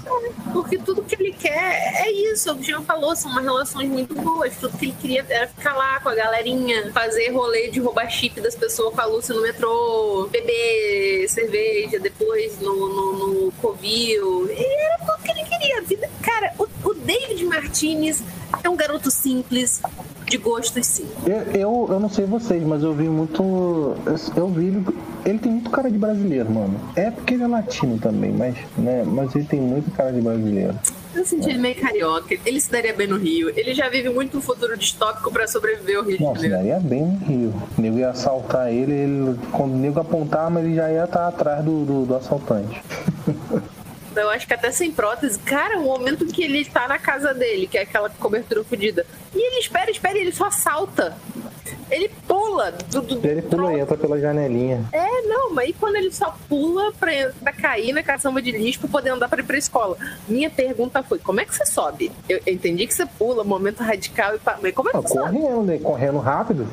Porque tudo que quer é isso. O Jean falou, são umas relações muito boas. Tudo que ele queria era ficar lá com a galerinha, fazer rolê de roubar chip das pessoas com a Lúcia no metrô, beber cerveja depois no, no, no Covil. E era tudo que ele queria. Cara, o, o David Martinez é um garoto simples, de gostos simples. Eu, eu, eu não sei vocês, mas eu vi muito. Eu, eu vi ele. Ele tem muito cara de brasileiro, mano. É porque ele é latino também, mas, né, mas ele tem muito cara de brasileiro. Eu senti ele meio carioca. Ele se daria bem no Rio. Ele já vive muito um futuro distópico pra sobreviver ao Rio de Nossa, Janeiro. daí é bem no Rio. O nego ia assaltar ele, ele quando o nego apontar, mas ele já ia estar atrás do, do, do assaltante. Eu acho que até sem prótese. Cara, o momento que ele tá na casa dele, que é aquela cobertura fodida. E ele espera, espera, e ele só salta. Ele pula. Do, do- Ele pula e entra pela janelinha. É, não, mas aí quando ele só pula pra, pra cair na caçamba de lixo pra poder andar pra ir pra escola? Minha pergunta foi: como é que você sobe? Eu eu entendi que você pula, momento radical e pá, mas como é que Ah, você sobe? correndo, né? Correndo rápido,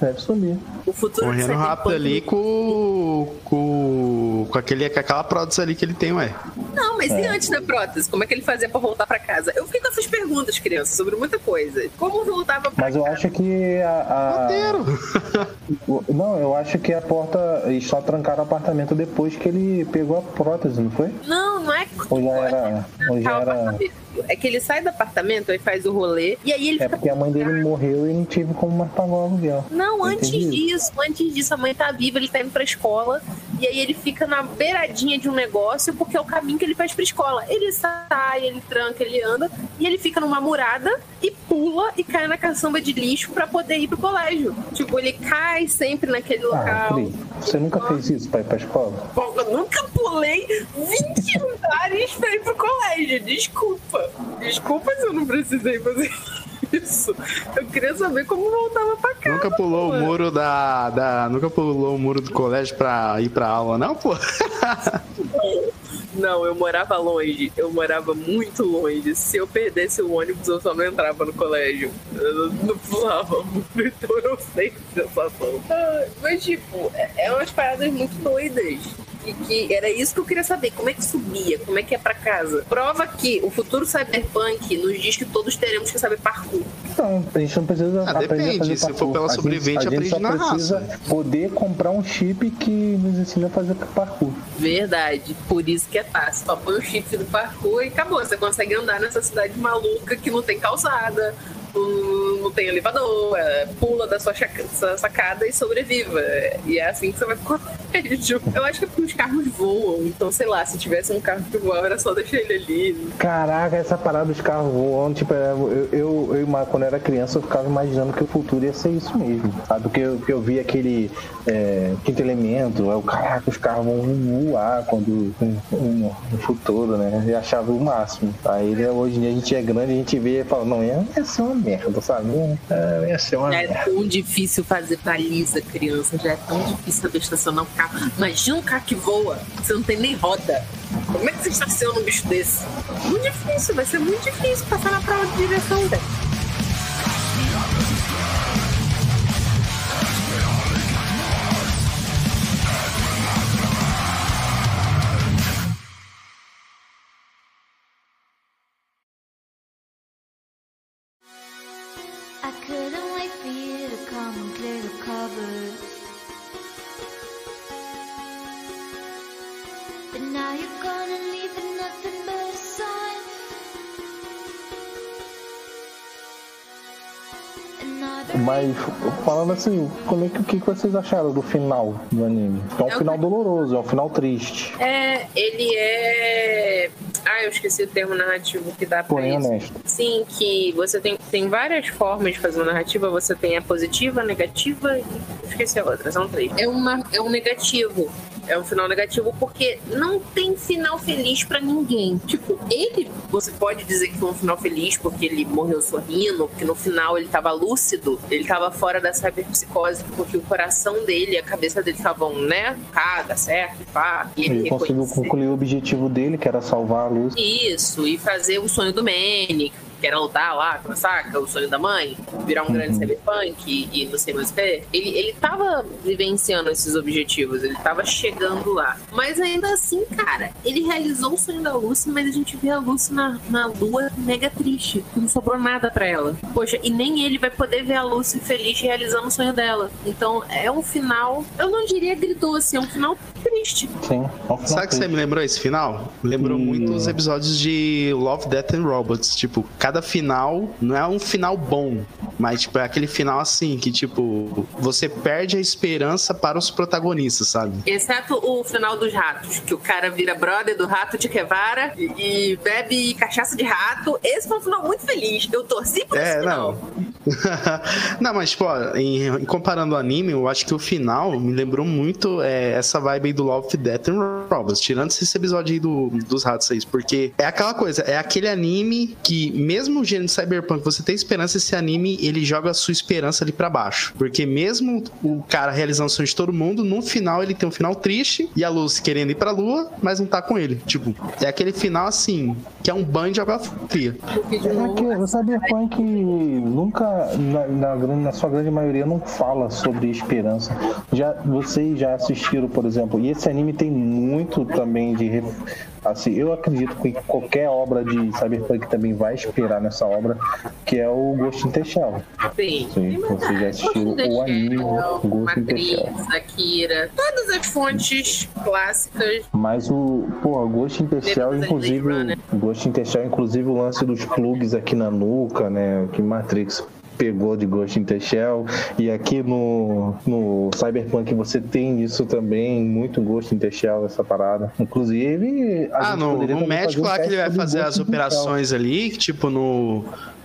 deve subir. O futuro Correndo rápido ali com. com. com, aquele, com aquela prótese ali que ele tem, ué. Não, mas e É. antes da prótese? Como é que ele fazia pra voltar pra casa? Eu fiquei com essas perguntas, criança, sobre muita coisa. Como voltava pra Mas eu acho que a. a- Não, eu acho que a porta. Eles só trancaram o apartamento depois que ele pegou a prótese, não foi? Não, não é Ou já era. Ou já era. É que ele sai do apartamento, aí faz o rolê, e aí ele É porque a mãe dele morreu e não tive como mais pagar o aluguel. Não, antes disso, antes disso, a mãe tá viva, ele tá indo pra escola, e aí ele fica na beiradinha de um negócio, porque é o caminho que ele faz pra escola. Ele sai, ele tranca, ele anda, e ele fica numa murada e pula e cai na caçamba de lixo pra poder ir pro colégio. Tipo, ele cai sempre naquele Ah, local. Você nunca fez isso pra ir pra escola? Bom, eu nunca pulei 20 andares pra ir pro colégio. Desculpa. Desculpa se eu não precisei fazer isso. Eu queria saber como voltava pra casa. Nunca pulou o muro da, da. Nunca pulou o muro do colégio pra ir pra aula, não, pô? Não, eu morava longe. Eu morava muito longe. Se eu perdesse o ônibus, eu só não entrava no colégio. Eu não pulava muito, então eu sei a sensação. Ah, Mas, tipo, é, é umas paradas muito doidas. Que, que era isso que eu queria saber. Como é que subia? Como é que é pra casa? Prova que o futuro cyberpunk nos diz que todos teremos que saber parkour. Não, a gente não precisa Ah, aprender a depende. fazer Se for parkour. pela A gente- sobrevivente, a gente aprende só na precisa raça. poder comprar um chip que nos ensina a fazer parkour. Verdade. Por isso que é fácil. Só põe o chip do parkour e acabou. Você consegue andar nessa cidade maluca que não tem calçada, não não tem elevador, é, pula da sua sacada e sobreviva. E é assim que você vai pro colégio. Eu acho que é porque os carros voam. Então, sei lá, se tivesse um carro que voava, era só deixar ele ali. Caraca, essa parada dos carros voando, tipo, é, eu, eu, eu quando era criança, eu ficava imaginando que o futuro ia ser isso mesmo, sabe? Porque eu, eu vi aquele é, quinto elemento, é o caraca, os carros vão voar quando no, no futuro, né? Eu achava o máximo. Aí né, hoje em dia a gente é grande, a gente vê e fala, não, ia, ia ser uma merda, sabe? Ia ser uma Já merda. é tão difícil fazer baliza, criança. Já é tão difícil saber estacionar um carro. Imagina um carro que voa, você não tem nem roda. Como é que você estaciona um bicho desse? Muito difícil, vai ser muito difícil passar na prova de direção, velho. Falando assim, como é que, o que vocês acharam do final do anime? É um final doloroso, é um final triste. É, ele é. Ah, eu esqueci o termo narrativo que dá pra Porém isso. honesto. Sim, que você tem, tem várias formas de fazer uma narrativa. Você tem a positiva, a negativa e esqueci a outra, são três. É, uma, é um negativo. É um final negativo porque não tem final feliz pra ninguém. Tipo, ele, você pode dizer que foi um final feliz porque ele morreu sorrindo, porque no final ele tava lúcido, ele tava fora da cyberpsicose, porque o coração dele e a cabeça dele estavam, né, cada certo, pá. E ele Ele conseguiu concluir o objetivo dele, que era salvar a luz. Isso, e fazer o sonho do Manny, que era lutar lá, saca? O sonho da mãe, virar um grande cyberpunk e, e não sei mais o que. Ele, ele tava vivenciando esses objetivos, ele tava chegando lá. Mas ainda assim, cara, ele realizou o sonho da Lucy, mas a gente vê a Lucy na, na lua mega triste, que não sobrou nada pra ela. Poxa, e nem ele vai poder ver a Lucy feliz realizando o sonho dela. Então é um final, eu não diria agridoce, é um final triste. Sim, é um final Sabe o que você me lembrou esse final? Lembrou muito os episódios de Love, Death and Robots. Tipo, cada final não é um final bom, mas tipo, é aquele final assim que, tipo, você perde a esperança para os protagonistas, sabe? Exceto o final dos ratos, que o cara vira brother do rato de Quevara e, e bebe cachaça de rato. Esse foi um final muito feliz. Eu torci por esse É, final. não. não, mas, tipo, ó, em comparando o anime, eu acho que o final me lembrou muito é, essa vibe aí do Love, Death and Robots, tirando esse episódio aí do, dos ratos aí, porque é aquela coisa, é aquele anime que, mesmo o gênero Cyberpunk, você tem esperança, esse anime, ele joga a sua esperança ali pra baixo. Porque mesmo o cara realizando o sonho de todo mundo, no final ele tem um final triste, e a Lucy querendo ir pra lua, mas não tá com ele. Tipo, é aquele final assim, que é um banho de água fria. É que o Cyberpunk nunca, na, na, na sua grande maioria, não fala sobre esperança. Já, vocês já assistiram, por exemplo, e esse anime tem muito também de. Assim, eu acredito que qualquer obra de Cyberpunk também vai esperar nessa obra, que é o Ghost in the Shell. Sim. Sim, vocês já assistiram o anime Ghost in the Shell. Akira, todas as fontes clássicas. Mas o, pô, o Ghost in the Shell, inclusive, Ghost in the Shell, inclusive o lance dos plugs aqui na nuca, né, que Matrix pegou de Ghost in the Shell, e aqui no, no Cyberpunk você tem isso também, muito Ghost in the Shell, essa parada. Inclusive, a Ah, gente no, no médico um lá que ele vai fazer Ghost as operações ali, tipo no,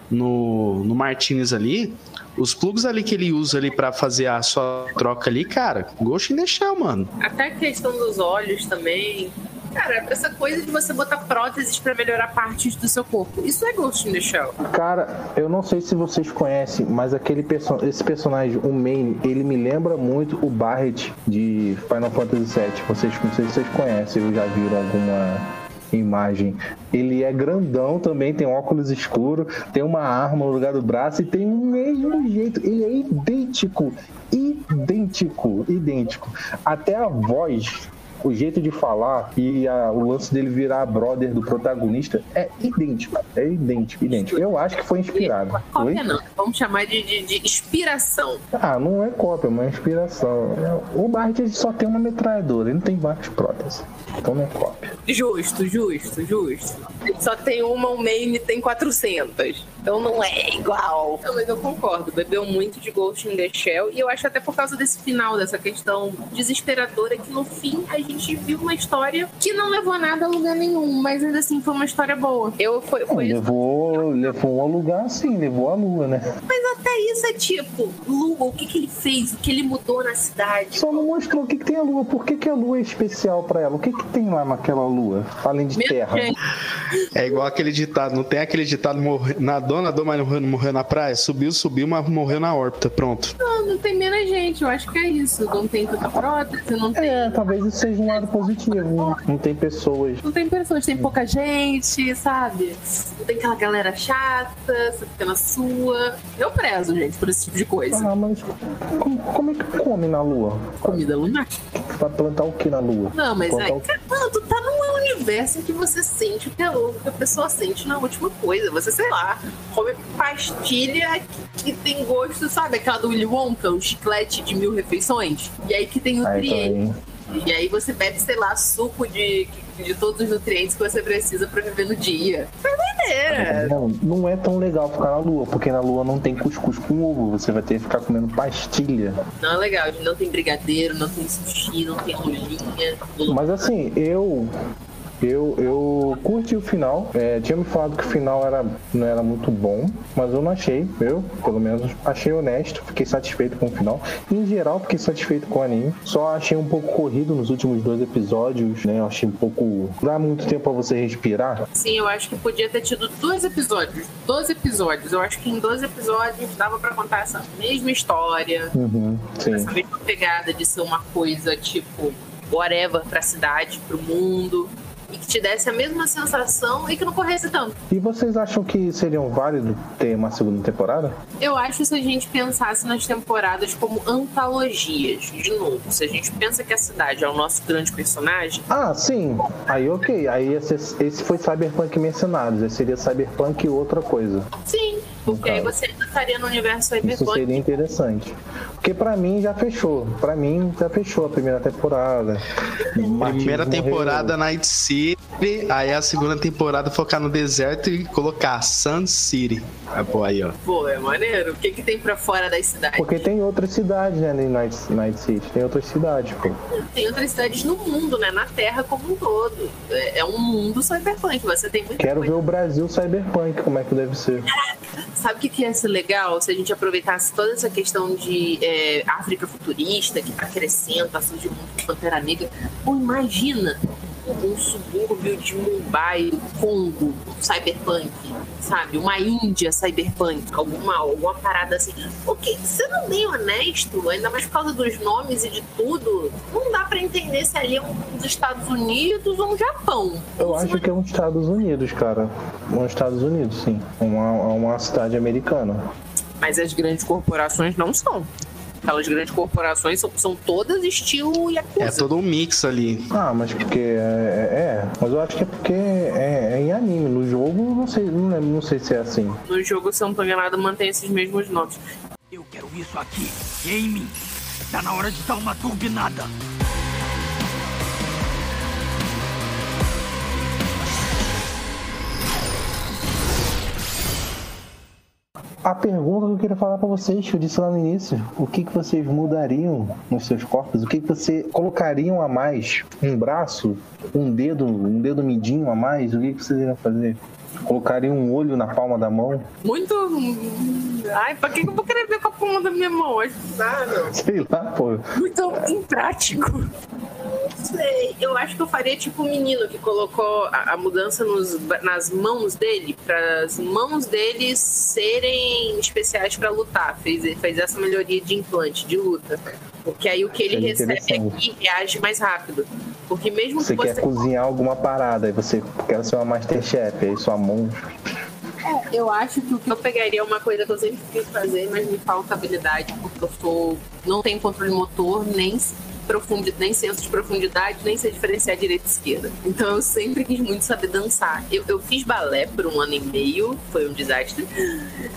no, no Martinez ali, os plugs ali que ele usa ali pra fazer a sua troca ali, cara, Ghost in the Shell, mano. Até a questão dos olhos também. Cara, essa coisa de você botar próteses pra melhorar partes do seu corpo. Isso é Ghost in the Shell. Cara, eu não sei se vocês conhecem, mas aquele perso esse personagem, o Main, ele me lembra muito o Barret de Final Fantasy VII. Vocês, não sei se vocês conhecem, ou já viram alguma imagem. Ele é grandão também, tem óculos escuros, tem uma arma no lugar do braço e tem o mesmo jeito. Ele é idêntico, idêntico, idêntico. Até a voz o jeito de falar e a- o lance dele virar brother do protagonista é idêntico. É idêntico, idêntico. Eu acho que foi inspirado. Cópia não. Vamos chamar de, de, de inspiração. Ah, não é cópia, é uma inspiração. O Bart só tem uma metralhadora, ele não tem várias próteses. Então não é cópia. Justo, justo, justo. Ele só tem uma, o main tem 400. Então não é igual. Não, mas eu concordo. Bebeu muito de Ghost in the Shell. E eu acho até por causa desse final, dessa questão desesperadora, que no fim a gente viu uma história que não levou nada a lugar nenhum. Mas ainda assim foi uma história boa. Eu, foi, foi. Levou, levou a lugar sim, levou a lua, né? Mas até isso é tipo, Lua, o que, que ele fez? O que ele mudou na cidade? Só não mostrou o que, que tem a lua. Por que, que a lua é especial pra ela? O que, que tem lá naquela lua? Além de terra. É igual aquele ditado, não tem aquele ditado morre- nadou, nadou, mas não morreu, na praia? Subiu, subiu, mas morreu na órbita. Pronto. Não, não tem menos gente. Eu acho que é isso. Não tem tanta prótese, não tem. É, talvez isso seja um lado positivo. Não tem pessoas. Não tem pessoas, tem pouca gente, sabe? Não tem aquela galera chata, você fica na sua. Eu prezo, gente, por esse tipo de coisa. Ah, mas como, como é que come na lua? Comida lunar. Pra plantar o que na lua? Não, mas Plantar aí, o quê? mano, tu tá num em que você sente o o que a pessoa sente na última coisa. Você, sei lá, come pastilha que, que tem gosto, sabe? Aquela do Willy Wonka, o chiclete de mil refeições. E aí que tem nutrientes. E aí você bebe, sei lá, suco de, de todos os nutrientes que você precisa pra viver no dia. É. Não, não é tão legal ficar na lua, porque na lua não tem cuscuz com ovo. Você vai ter que ficar comendo pastilha. Não é legal, não tem brigadeiro, não tem sushi, não tem rolinha. Mas assim, eu. Eu, eu curti o final. É, tinha me falado que o final era, não era muito bom, mas eu não achei. Eu, pelo menos, achei honesto. Fiquei satisfeito com o final. Em geral, fiquei satisfeito com o anime. Só achei um pouco corrido nos últimos dois episódios, né? Eu achei um pouco. Dá muito tempo pra você respirar. Sim, eu acho que podia ter tido dois episódios. Dois episódios. Eu acho que em dois episódios dava pra contar essa mesma história. Uhum, sim. Essa mesma pegada de ser uma coisa tipo whatever pra cidade, pro mundo. E que te desse a mesma sensação e que não corresse tanto. E vocês acham que seria válido ter uma segunda temporada? Eu acho se a gente pensasse nas temporadas como antologias. De novo, se a gente pensa que a cidade é o nosso grande personagem, Ah, sim. Aí ok. Aí esse, esse foi Cyberpunk Mercenários. Aí seria Cyberpunk e outra coisa. sim. Porque aí você ainda estaria no universo Isso cyberpunk. seria interessante. Porque pra mim já fechou. Pra mim já fechou a primeira temporada. Primeira temporada Night City, aí a segunda temporada focar no deserto e colocar Sun City. Ah, pô, aí, ó. Pô, é maneiro. O que, que tem pra fora das cidades? Porque tem outras cidades, né, em Night, Night City. Tem outras cidades, pô. Tem outras cidades no mundo, né? Na Terra como um todo. É, é um mundo cyberpunk. Você tem Quero coisa. ver o Brasil Cyberpunk, como é que deve ser. Sabe o que, que ia ser legal se a gente aproveitasse toda essa questão de é, África futurista que tá crescendo, tá surgindo muito Pantera Negra? Pô, imagina um subúrbio de Mumbai, Congo, cyberpunk, sabe? Uma Índia cyberpunk, alguma, alguma parada assim. Porque, sendo bem honesto, ainda mais por causa dos nomes e de tudo, não dá pra entender se ali é um dos Estados Unidos ou um Japão. Eu acho que é uns Estados Unidos, cara. Um Estados Unidos, sim. Uma, uma cidade americana. Mas as grandes corporações não são. Aquelas grandes corporações são, são todas estilo Yakuza. É todo um mix ali. Ah, mas porque é, é, é. Mas eu acho que é porque é, é em anime. No jogo, não sei, não, lembro, não sei se é assim. No jogo, se eu não tô enganado, mantém esses mesmos nomes. Eu quero isso aqui, gaming. Tá na hora de dar uma turbinada. A pergunta que eu queria falar pra vocês, que eu disse lá no início, o que, que vocês mudariam nos seus corpos? O que, que você colocariam a mais? Um braço? Um dedo? Um dedo midinho a mais? O que, que vocês iriam fazer? Colocariam um olho na palma da mão? Muito. Ai, pra que que eu vou querer ver com a palma da minha mão? Dá, não. Sei lá, pô. Muito imprático. Sei, eu acho que eu faria tipo o menino que colocou a, a mudança nos, nas mãos dele, para as mãos dele serem especiais pra lutar. Fez, fez essa melhoria de implante, de luta. Porque aí o que ele Seria recebe interessante. aqui reage mais rápido. Porque mesmo Você que quer você. cozinhar alguma parada, aí você quer ser uma Masterchef, aí sua mão. É, eu acho que o que eu pegaria é uma coisa que eu sempre quis fazer, mas me falta habilidade, porque eu sou. não tenho controle motor, nem profundidade, nem senso de profundidade, nem sei diferenciar direita e esquerda. Então eu sempre quis muito saber dançar. Eu, eu fiz balé por um ano e meio, foi um desastre,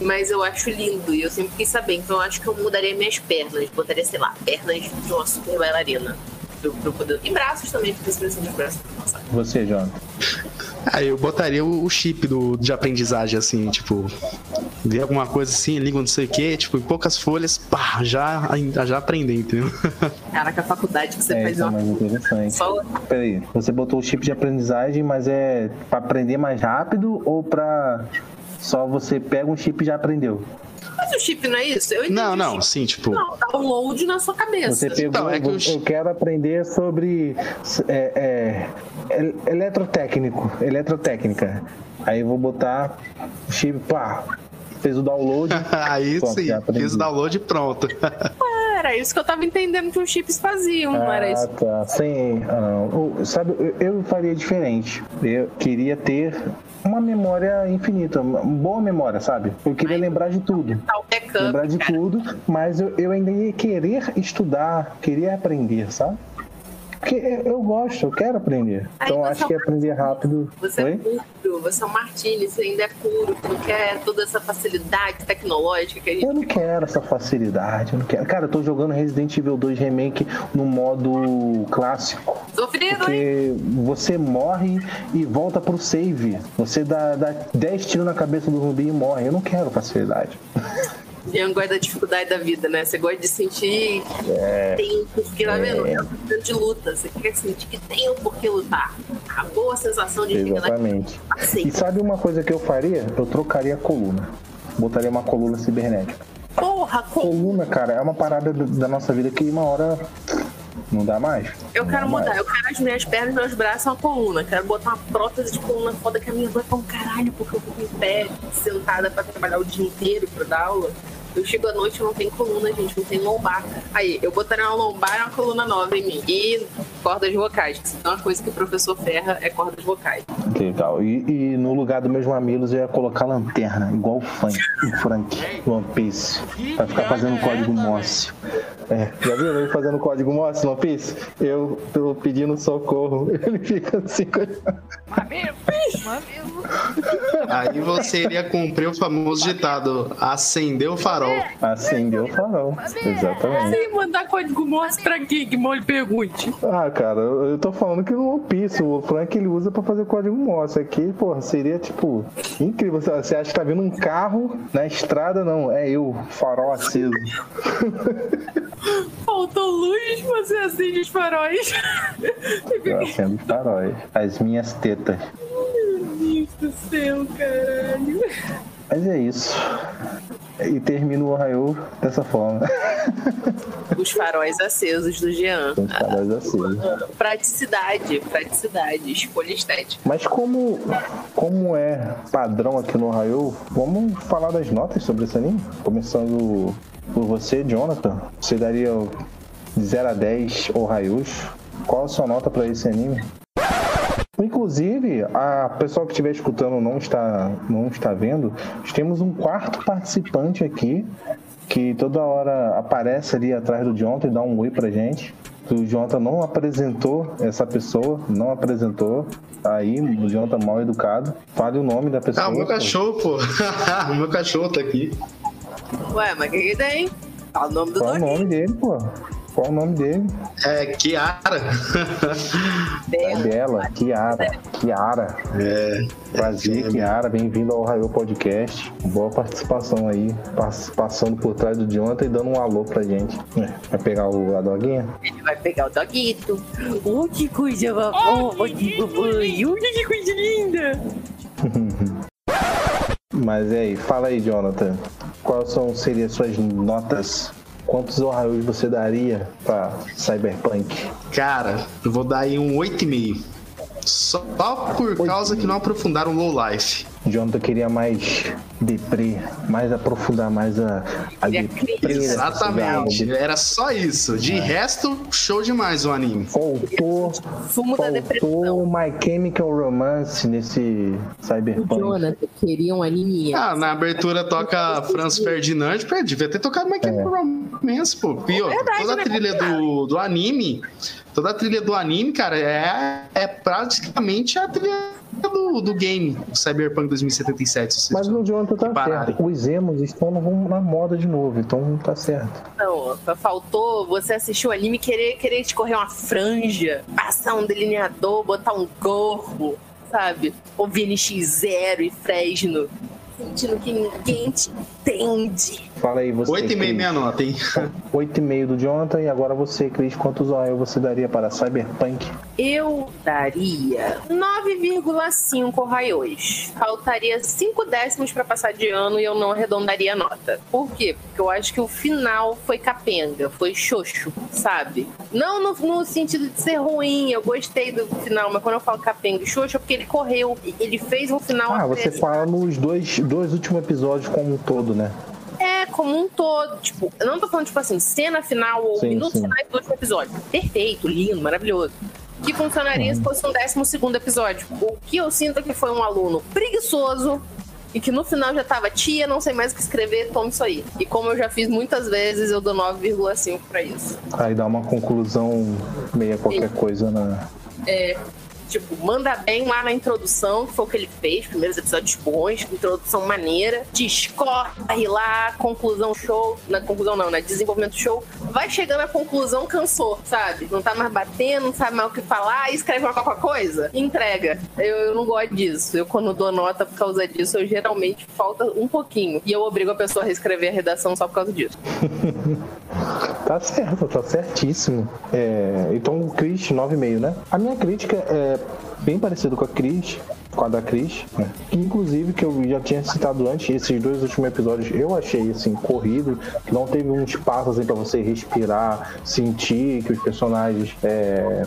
mas eu acho lindo e eu sempre quis saber. Então eu acho que eu mudaria minhas pernas, botaria, sei lá, pernas de uma super bailarina. Pra eu poder... E braços também, porque eu preciso dos braços pra dançar. Você, Jonathan. Aí eu botaria o o chip do, de aprendizagem, assim, tipo, ver alguma coisa assim, língua não sei o que, tipo, em poucas folhas, pá, já, já aprender, entendeu? Caraca, a faculdade que você É, faz é uma mais interessante. só Peraí, você botou o chip de aprendizagem, mas é pra aprender mais rápido ou pra só você pega um chip e já aprendeu? Mas o chip não é isso? Eu entendi Não, o não, chip. sim, tipo. Não, download na sua cabeça. Você pegou, Então, é que chi- eu quero aprender sobre é, é, el- eletrotécnico, eletrotécnica. Aí eu vou botar o chip, pá, fez o download. Aí Pronto, sim, fiz o download e pronto. Ah, Era isso que eu tava entendendo que os chips faziam, não era Ah, isso? tá. Sim, ah, sabe, eu, eu faria diferente. Eu queria ter uma memória infinita, uma boa memória, sabe? Eu queria lembrar de tudo. Tá backup, Lembrar de cara. tudo, mas eu, eu ainda ia querer estudar, queria aprender, sabe? Porque eu gosto, eu quero aprender. Aí Então acho que é um aprender rápido. Você é Oi? puro, você é um Martini, você ainda é puro, não quer toda essa facilidade tecnológica que a gente. Eu não quero essa facilidade, eu não quero. Cara, eu tô jogando Resident Evil 2 Remake no modo clássico. Sofrido, hein? Porque você morre e volta pro save. Você dá, dá 10 tiros na cabeça do zumbi e morre. Eu não quero facilidade. Eu gosto da dificuldade da vida, né? Você gosta de sentir que É. tem um porquê, tá vendo? É um sentimento de luta. Você quer sentir que tem um porquê lutar. A boa sensação de Exatamente. E sabe uma coisa que eu faria? Eu trocaria a coluna. Botaria uma coluna cibernética. Porra, co- Coluna, cara, é uma parada da nossa vida que uma hora não dá mais. eu Não quero mudar. mais. Eu quero as minhas pernas, meus braços, uma coluna. Quero botar uma prótese de coluna foda que a minha dor é pra um caralho, porque eu fico em pé, sentada pra trabalhar o dia inteiro pra dar aula. Eu chego à noite e não tem coluna, gente, não tem lombar. Aí, eu botaria uma lombar e uma coluna nova em mim. E cordas vocais, se tem uma coisa que o professor ferra é cordas vocais. Que legal. E, e no lugar dos meus mamilos eu ia colocar lanterna, igual o Frank, o Frank, o One Piece. Pra ficar fazendo código Morse. É, já viu ele fazendo código Morse One Piece? Eu tô pedindo socorro. Ele fica assim. Aí você iria cumprir o famoso ditado: acendeu o farol. Acendeu o farol. Exatamente. Sem mandar código Morse pra quê? Que mole pergunte. Ah, cara, eu tô falando que no Piece, o Frank ele usa pra fazer código Morse. Aqui, porra, seria tipo incrível. Você você acha que tá vindo um carro na estrada? Não, é eu, farol aceso. Faltou luz, você acende os faróis. Eu acendo os faróis. As minhas tetas. Meu Deus do céu, caralho. Mas é isso. E termino o Ohio dessa forma. Os faróis acesos do Jean. Os faróis acesos. Praticidade, praticidade, escolha estética. Mas como, como é padrão aqui no Ohio, vamos falar das notas sobre esse anime? Começando por você, Jonathan. Você daria de 0 a 10 Ohaios. Qual a sua nota para esse anime? Inclusive, a pessoa que estiver escutando não está, não está vendo, temos um quarto participante aqui que toda hora aparece ali atrás do Jonathan e dá um oi pra gente. O Jonathan não apresentou essa pessoa, não apresentou. Aí, o Jonathan mal educado. Fale o nome da pessoa. Ah, o meu cachorro, pô. o meu cachorro tá aqui. Ué, mas o que que tem? Fala o nome do Qual o nome dele, pô? Qual o nome dele? É Kiara. É dela, Kiara. Kiara. É. Prazer, Kiara. Bem-vindo ao Raio Podcast. Boa participação aí. pass- Passando por trás do Jonathan e dando um alô pra gente. É, Vai pegar o, a doguinha? Ele vai pegar o doguito. Oh, que coisa fofa de mamãe. Olha que coisa linda. Mas e aí, fala aí, Jonathan. Quais são, seriam suas notas? Quantos Ohaios você daria pra Cyberpunk? Cara, eu vou dar aí um 8,5. Só por causa que não aprofundaram Low Life. Jonathan queria mais deprê, mais aprofundar mais a, a deprê Exatamente. Era só isso. De resto, show demais o anime. Faltou, Fumo faltou My Chemical Romance nesse Cyberpunk. Jonathan queria um anime. Ah, na abertura toca Franz Ferdinand, pô, devia ter tocado My Chemical Romance. imenso, pô. E outra, Verdade, toda a né, trilha do, do anime, toda a trilha do anime, cara, é, é praticamente a trilha do, do game, do Cyberpunk 2077. se Mas vocês o Jonathan tá pararem. certo. Os emos estão no- na moda de novo, então tá certo. Não, faltou você assistir o anime e querer, querer escorrer uma franja, passar um delineador, botar um gorro, sabe? Ouvir NX0 e Fresno, sentindo que ninguém te entende. Fala aí, você. 8,5 Cris. minha nota, hein? 8,5 do Jonathan e agora você, Cris, quantos OL você daria para Cyberpunk? Eu daria 9,5 raios. Faltaria 5 décimos pra passar de ano e eu não arredondaria a nota. Por quê? Porque eu acho que o final foi capenga, foi xoxo, sabe? Não no, no sentido de ser ruim, eu gostei do final, mas quando eu falo capenga e xoxo é porque ele correu, ele fez um final Ah, você fala nos dois, dois últimos episódios como um todo, né? Como um todo. Tipo, eu não tô falando, tipo assim, cena final ou Sim, minutos sim. finais do último episódio. Perfeito, lindo, maravilhoso. Que funcionaria se fosse um décimo segundo episódio. O que eu sinto é que foi um aluno preguiçoso e que no final já tava, tia, não sei mais o que escrever, toma isso aí. E como eu já fiz muitas vezes, eu dou 9,5 pra isso. Aí dá uma conclusão meia qualquer coisa na. É, tipo, manda bem lá na introdução, que foi o que ele fez, primeiros episódios bons, introdução maneira, discorre lá, conclusão show, na conclusão não, né, desenvolvimento show, vai chegando à conclusão, cansou, sabe? Não tá mais batendo, não sabe mais o que falar, escreve uma qualquer coisa, entrega. Eu, eu não gosto disso, eu quando dou nota por causa disso, eu geralmente falta um pouquinho, e eu obrigo a pessoa a reescrever a redação só por causa disso. Tá certo, tá certíssimo. É, então o Chris, 9,5, né? A minha crítica é bem parecida com a Cris, com a da Cris, né? Que, inclusive que eu já tinha citado antes, esses dois últimos episódios eu achei assim, corrido, que não teve um espaço assim, pra você respirar, sentir que os personagens. É,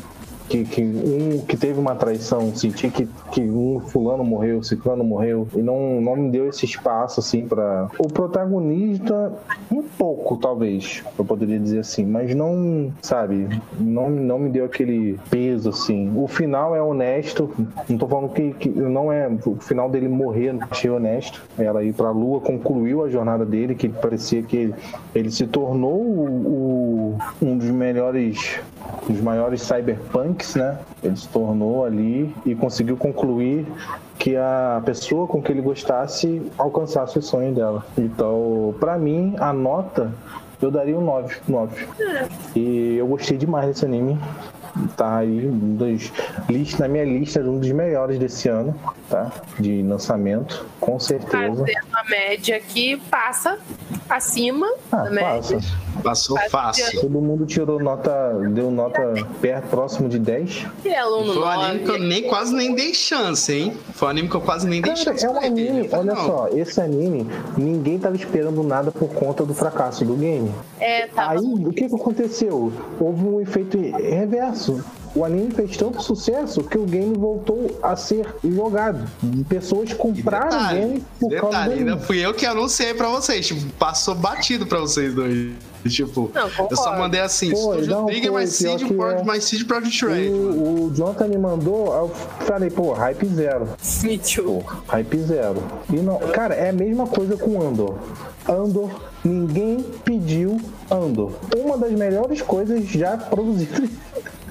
que, que um que teve uma traição, senti que, que um fulano morreu, ciclano morreu, e não, não me deu esse espaço assim para O protagonista, um pouco, talvez, eu poderia dizer assim, mas não, sabe, não, não me deu aquele peso assim. O final é honesto, não tô falando que, que não é. O final dele morrer, achei honesto. Ela ir pra lua concluiu a jornada dele, que parecia que ele, ele se tornou o, o- um dos melhores dos maiores cyberpunks, né? Ele se tornou ali e conseguiu concluir que a pessoa com que ele gostasse alcançasse o sonho dela. Então, pra mim, a nota eu daria um 9, 9. E eu gostei demais desse anime. Tá aí um dos, list- na minha lista um dos melhores desse ano, tá? De lançamento, com certeza. A média que passa acima Ah, da média. passa. Passou fácil. Todo mundo tirou nota, deu nota perto, próximo de 10. E aluno Foi um anime que eu 9. nem, quase nem dei chance, hein? Foi um anime que eu quase nem dei Cara, chance. é um ele. anime, olha não, só, esse anime, ninguém tava esperando nada por conta do fracasso do game. É, tava Aí, o que que aconteceu? Houve um efeito reverso. O anime fez tanto sucesso que o game voltou a ser jogado. Pessoas compraram o Detalhe, game por causa do detalhe, ainda anime. fui eu que anunciei pra vocês. Tipo, passou batido pra vocês dois. Tipo, Não, eu só mandei assim: Foi, Studio Trigger mais Seed, é. mais Seed Project Red. O, o Jonathan me mandou, eu falei, pô, hype zero. Me too. Hype zero. E não, cara, é a mesma coisa com Andor. Andor, ninguém pediu Andor. Uma das melhores coisas já produzidas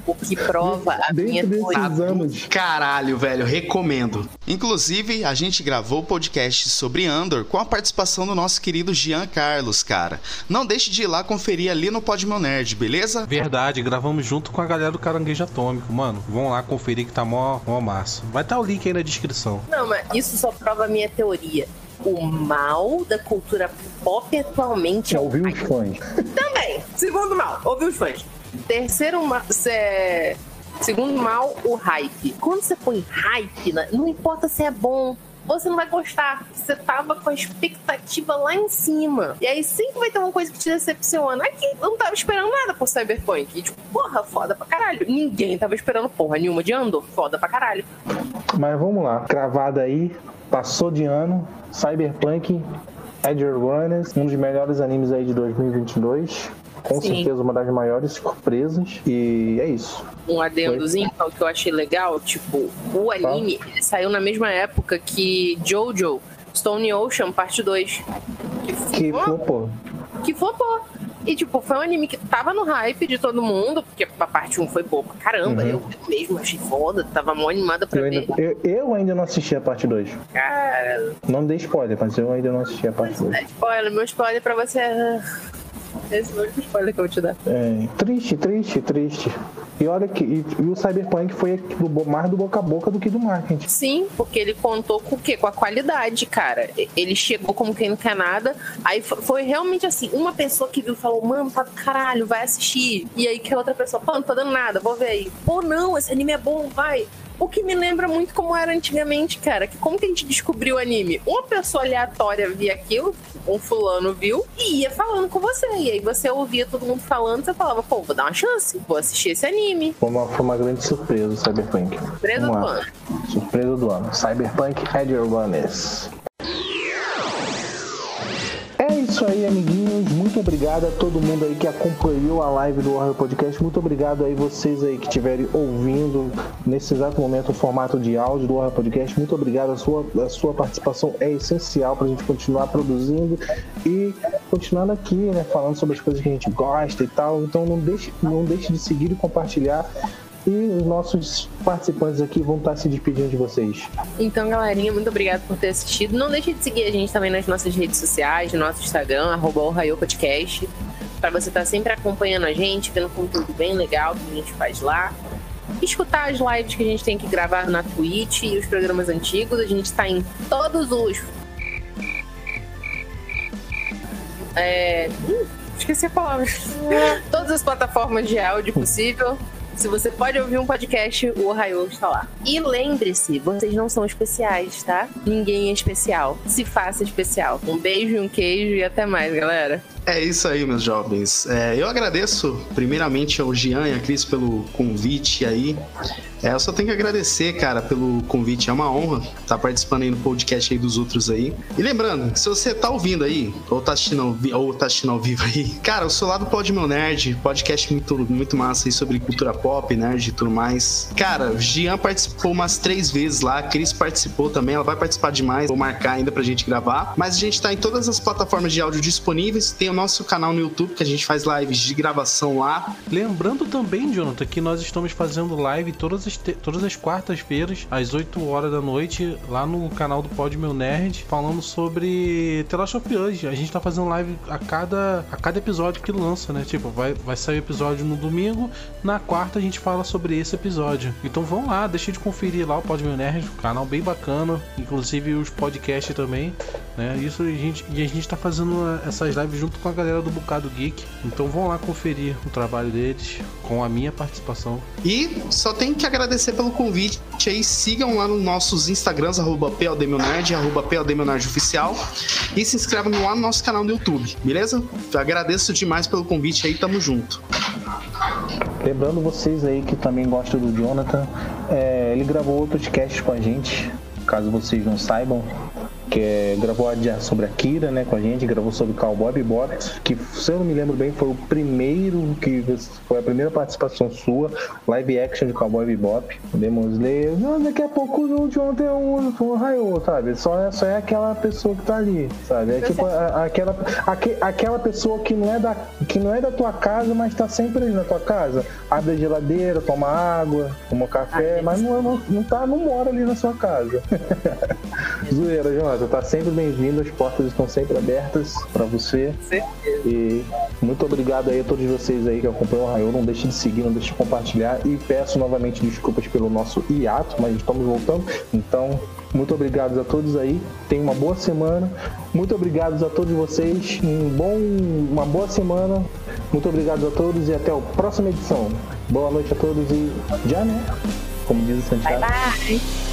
O que prova a minha desses. Caralho, velho, recomendo. Inclusive, a gente gravou o podcast sobre Andor com a participação do nosso querido Jean Carlos, cara. Não deixe de ir lá conferir ali no Podmon Nerd, beleza? Verdade, gravamos junto com a galera do Caranguejo Atômico, mano. Vão lá conferir que tá mó, mó massa. Vai estar o link aí na descrição. Não, mas isso só prova a minha teoria. O mal da cultura pop atualmente é Já o ouviu os fãs. Também. Segundo mal, ouviu os fãs. Terceiro cê- segundo mal, o hype. Quando você põe hype, não importa se é bom, você não vai gostar. Você tava com a expectativa lá em cima. E aí sempre vai ter uma coisa que te decepciona. Aqui, eu não tava esperando nada por Cyberpunk. E, tipo, porra, foda pra caralho. Ninguém tava esperando porra nenhuma de Andor. Foda pra caralho. Mas vamos lá, cravada aí, passou de ano, Cyberpunk, Edge Runners, um dos melhores animes aí de 2022. Com Sim. certeza uma das maiores surpresas. E é isso. um adendozinho então, que eu achei legal, tipo, o anime ele saiu na mesma época que Jojo Stone Ocean parte 2. Que flopou. Que flopou. E, tipo, foi um anime que tava no hype de todo mundo, porque a parte 1 foi boa pra caramba. Uhum. Eu mesmo achei foda, tava mó animada pra Eu ver. ainda, eu, eu ainda não assisti a parte 2. Cara, Não dei spoiler, mas eu ainda não assisti a parte 2. spoiler, meu spoiler pra você é. Esse é o único spoiler que eu vou te dar. É, triste, triste, triste. E olha que e, e o Cyberpunk foi do, mais do boca a boca do que do marketing. Sim, porque ele contou com o quê? Com a qualidade, cara. Ele chegou como quem não quer nada. Aí fo- foi realmente assim: uma pessoa que viu e falou, mano, tá do caralho, vai assistir. E aí que a outra pessoa, pô, não tá dando nada, vou ver aí. Pô, não, esse anime é bom, vai. O que me lembra muito como era antigamente, cara. Que como que a gente descobriu o anime? Uma pessoa aleatória via aquilo, um fulano viu, e ia falando com você. E aí você ouvia todo mundo falando, você falava, pô, vou dar uma chance, vou assistir esse anime. Foi uma, foi uma grande surpresa o Cyberpunk. Surpresa do ano. Surpresa do ano. Cyberpunk Edge Runners. É isso aí, amiguinhos. Muito obrigado a todo mundo aí que acompanhou a live do Horror Podcast. Muito obrigado aí vocês aí que estiverem ouvindo nesse exato momento o formato de áudio do Horror Podcast. Muito obrigado. A sua, a sua participação é essencial para a gente continuar produzindo e continuando aqui, né? Falando sobre as coisas que a gente gosta e tal. Então não deixe, não deixe de seguir e compartilhar. E os nossos participantes aqui vão estar se despedindo de vocês. Então, galerinha, muito obrigado por ter assistido. Não deixe de seguir a gente também nas nossas redes sociais, no nosso Instagram, arroba Podcast, pra você estar sempre acompanhando a gente, vendo conteúdo bem legal que a gente faz lá. Escutar as lives que a gente tem que gravar na Twitch e os programas antigos. A gente tá em todos os. É... Ih, esqueci a palavra. Todas as plataformas de áudio possível. Se você pode ouvir um podcast, o Ohio está lá. E lembre-se, vocês não são especiais, tá? Ninguém é especial. Se faça especial. Um beijo, um queijo e até mais, galera. É isso aí, meus jovens. É, eu agradeço primeiramente ao Gian e a Cris pelo convite aí. É, eu só tenho que agradecer, cara, pelo convite. É uma honra estar participando aí no podcast aí dos outros aí. E lembrando, se você tá ouvindo aí, ou tá assistindo ao, vi- ou tá assistindo ao vivo aí, cara, eu sou lá do Pod Meu Nerd, podcast muito, muito massa aí sobre cultura pop, nerd e tudo mais. Cara, o Gian participou umas três vezes lá, Cris participou também, ela vai participar demais, vou marcar ainda pra gente gravar. Mas a gente tá em todas as plataformas de áudio disponíveis, tem o nosso canal no YouTube, que a gente faz lives de gravação lá. Lembrando também, Jonathan, que nós estamos fazendo live todas as, te- todas as quartas-feiras, às 8 horas da noite, lá no canal do Pod Meu Nerd, falando sobre The. A gente tá fazendo live a cada, a cada episódio que lança, né? Tipo, vai, vai sair episódio no domingo, na quarta a gente fala sobre esse episódio. Então vão lá, deixa de conferir lá o Pod Meu Nerd, canal bem bacana, inclusive os podcasts também, né? Isso a gente, e a gente tá fazendo uh, essas lives junto com a galera do Bocado Geek. Então vão lá conferir o trabalho deles com a minha participação. E só tenho que agradecer pelo convite aí. Sigam lá nos nossos Instagrams, arroba PLDMionerd, arroba PLDMionerd Oficial. E se inscrevam lá no nosso canal no YouTube, beleza? Agradeço demais pelo convite aí, tamo junto. Lembrando vocês aí que também gostam do Jonathan, é, ele gravou outros casts com a gente, caso vocês não saibam, que é, gravou sobre a Kira, né, com a gente, gravou sobre Cowboy Bebop, que se eu não me lembro bem foi o primeiro que foi a primeira participação sua, live action de Cowboy Bebop, Demon Slayer. Não, daqui a pouco o Jonathan é um, um raio, sabe? Só é, só é aquela pessoa que tá ali, sabe? É tipo a- aquela, aque- aquela pessoa que não é da que não é da tua casa, mas tá sempre ali na tua casa. Abre a geladeira, toma água, toma café, mas não, não, não tá, não mora ali na sua casa. Zoeira, Jonathan, tá sempre bem-vindo, as portas estão sempre abertas pra você. E muito obrigado aí a todos vocês aí que acompanham o Raio. Não deixe de seguir, não deixe de compartilhar. E peço novamente desculpas pelo nosso hiato, mas estamos voltando. Então, muito obrigado a todos aí. Tenham uma boa semana. Muito obrigado a todos vocês. Um bom, uma boa semana. Muito obrigado a todos e até a próxima edição. Boa noite a todos e já né? Como diz o Santiago. Bye, bye.